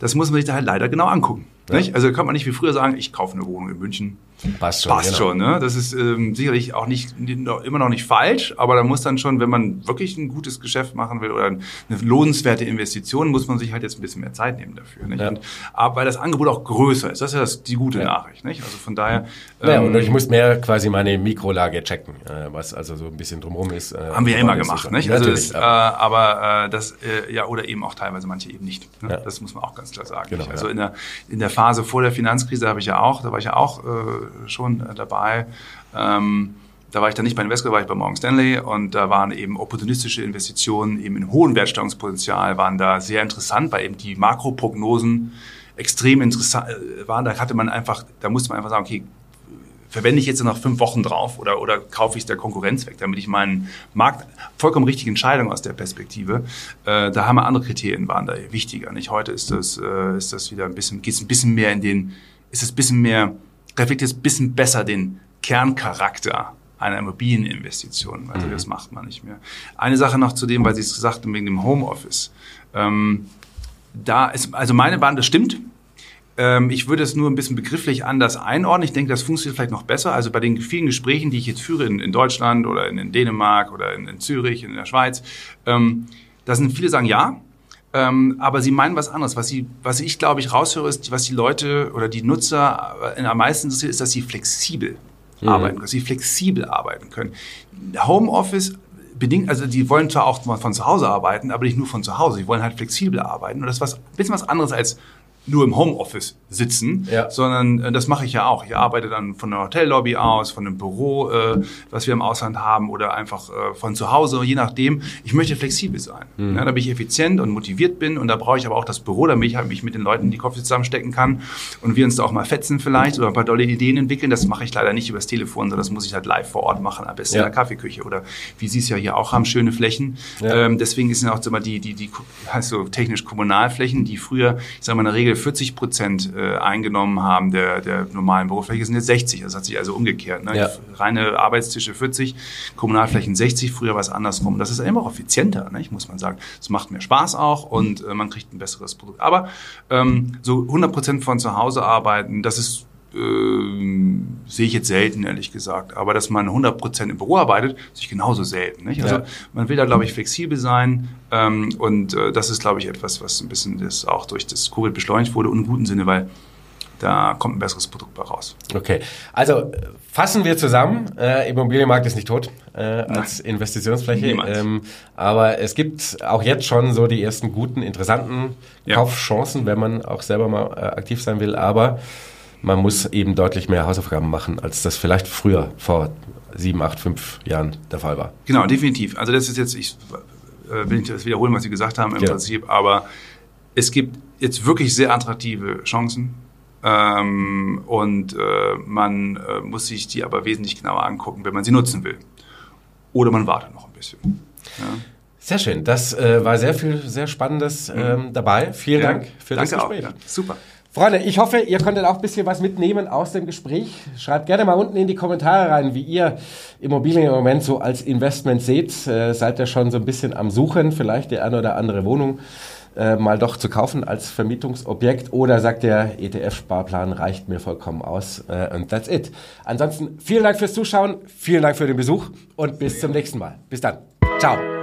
B: Das muss man sich da halt leider genau angucken. Also kann man nicht wie früher sagen, ich kaufe eine Wohnung in München Passt schon. Passt genau. schon, ne? Das ist ähm, sicherlich auch nicht immer noch nicht falsch, aber da muss dann schon, wenn man wirklich ein gutes Geschäft machen will oder eine lohnenswerte Investition, muss man sich halt jetzt ein bisschen mehr Zeit nehmen dafür. Nicht? Ja. Und, aber weil das Angebot auch größer ist, das ist ja das, die gute ja. Nachricht. Nicht? Also von daher.
A: Ähm, ja, und ich muss mehr quasi meine Mikrolage checken, äh, was also so ein bisschen drumherum ist. Äh,
B: haben wir ja immer gemacht, nicht? Also das, äh, aber äh, das äh, ja oder eben auch teilweise manche eben nicht. Ne? Ja. Das muss man auch ganz klar sagen. Genau, also in der in der Phase vor der Finanzkrise habe ich ja auch, da war ich ja auch äh, schon äh, dabei. Ähm, da war ich dann nicht bei Invesco, da war ich bei Morgan Stanley und da waren eben opportunistische Investitionen eben in hohem Wertsteigerungspotenzial, waren da sehr interessant, weil eben die Makroprognosen extrem interessant äh, waren. Da hatte man einfach, da musste man einfach sagen, okay, verwende ich jetzt noch fünf Wochen drauf oder, oder kaufe ich es der Konkurrenz weg, damit ich meinen Markt, vollkommen richtige Entscheidung aus der Perspektive, äh, da haben wir andere Kriterien, waren da wichtiger. Nicht? Heute ist das, äh, ist das wieder ein bisschen, geht es ein bisschen mehr in den, ist es ein bisschen mehr, reflektiert es ein bisschen besser den Kerncharakter einer Immobilieninvestition. Also mhm. das macht man nicht mehr. Eine Sache noch zu dem, weil Sie es gesagt haben, wegen dem Homeoffice. Ähm, da ist, also meine Bahn, das stimmt. Ähm, ich würde es nur ein bisschen begrifflich anders einordnen. Ich denke, das funktioniert vielleicht noch besser. Also bei den vielen Gesprächen, die ich jetzt führe in, in Deutschland oder in, in, Dänemark oder in, in Zürich, in der Schweiz, ähm, da sind viele sagen ja, ähm, aber sie meinen was anderes. Was, sie, was ich, glaube ich, raushöre, ist, was die Leute oder die Nutzer am meisten interessiert, ist, dass sie flexibel mhm. arbeiten, dass sie flexibel arbeiten können. Homeoffice bedingt, also die wollen zwar auch von zu Hause arbeiten, aber nicht nur von zu Hause. Sie wollen halt flexibel arbeiten. Und das ist was, ein bisschen was anderes als nur im Homeoffice sitzen, ja. sondern äh, das mache ich ja auch. Ich arbeite dann von der Hotellobby aus, von einem Büro, äh, was wir im Ausland haben, oder einfach äh, von zu Hause, je nachdem. Ich möchte flexibel sein, mhm. ja, damit ich effizient und motiviert bin. Und da brauche ich aber auch das Büro, damit ich halt mich mit den Leuten die Kopf zusammenstecken kann und wir uns da auch mal fetzen vielleicht oder ein paar tolle Ideen entwickeln. Das mache ich leider nicht übers Telefon, sondern das muss ich halt live vor Ort machen, am besten ja. in der Kaffeeküche oder wie Sie es ja hier auch haben, schöne Flächen. Ähm, deswegen sind auch immer die, die, die, heißt so technisch Kommunalflächen, die früher, ich sage mal in der Regel 40 Prozent äh, eingenommen haben der, der normalen Bürofläche, sind jetzt 60. Das hat sich also umgekehrt. Ne? Ja. Reine Arbeitstische 40, Kommunalflächen 60, früher war es andersrum. Das ist immer auch effizienter, ne? muss man sagen. Es macht mehr Spaß auch und äh, man kriegt ein besseres Produkt. Aber ähm, so 100 Prozent von zu Hause arbeiten, das ist äh, sehe ich jetzt selten, ehrlich gesagt. Aber dass man 100% im Büro arbeitet, sehe ich genauso selten. Nicht? Also ja. man will da, glaube ich, flexibel sein. Ähm, und äh, das ist, glaube ich, etwas, was ein bisschen das auch durch das Covid beschleunigt wurde, und im guten Sinne, weil da kommt ein besseres Produkt bei raus.
A: Okay, also fassen wir zusammen. Äh, Immobilienmarkt ist nicht tot äh, als Nein. Investitionsfläche, ähm, aber es gibt auch jetzt schon so die ersten guten, interessanten ja. Kaufchancen, wenn man auch selber mal äh, aktiv sein will. Aber man muss eben deutlich mehr Hausaufgaben machen, als das vielleicht früher vor sieben, acht, fünf Jahren der Fall war.
B: Genau, definitiv. Also das ist jetzt, ich äh, will nicht das wiederholen, was Sie gesagt haben im ja. Prinzip, aber es gibt jetzt wirklich sehr attraktive Chancen. Ähm, und äh, man äh, muss sich die aber wesentlich genauer angucken, wenn man sie nutzen will. Oder man wartet noch ein bisschen.
A: Ja. Sehr schön. Das äh, war sehr viel, sehr Spannendes mhm. ähm, dabei. Vielen ja, Dank für das Gespräch.
B: Auch, ja. Super.
A: Freunde, ich hoffe, ihr konntet auch ein bisschen was mitnehmen aus dem Gespräch. Schreibt gerne mal unten in die Kommentare rein, wie ihr Immobilien im Moment so als Investment seht. Äh, seid ihr schon so ein bisschen am Suchen, vielleicht die eine oder andere Wohnung äh, mal doch zu kaufen als Vermietungsobjekt oder sagt der ETF-Sparplan reicht mir vollkommen aus äh, und that's it. Ansonsten vielen Dank fürs Zuschauen, vielen Dank für den Besuch und bis zum nächsten Mal. Bis dann. Ciao.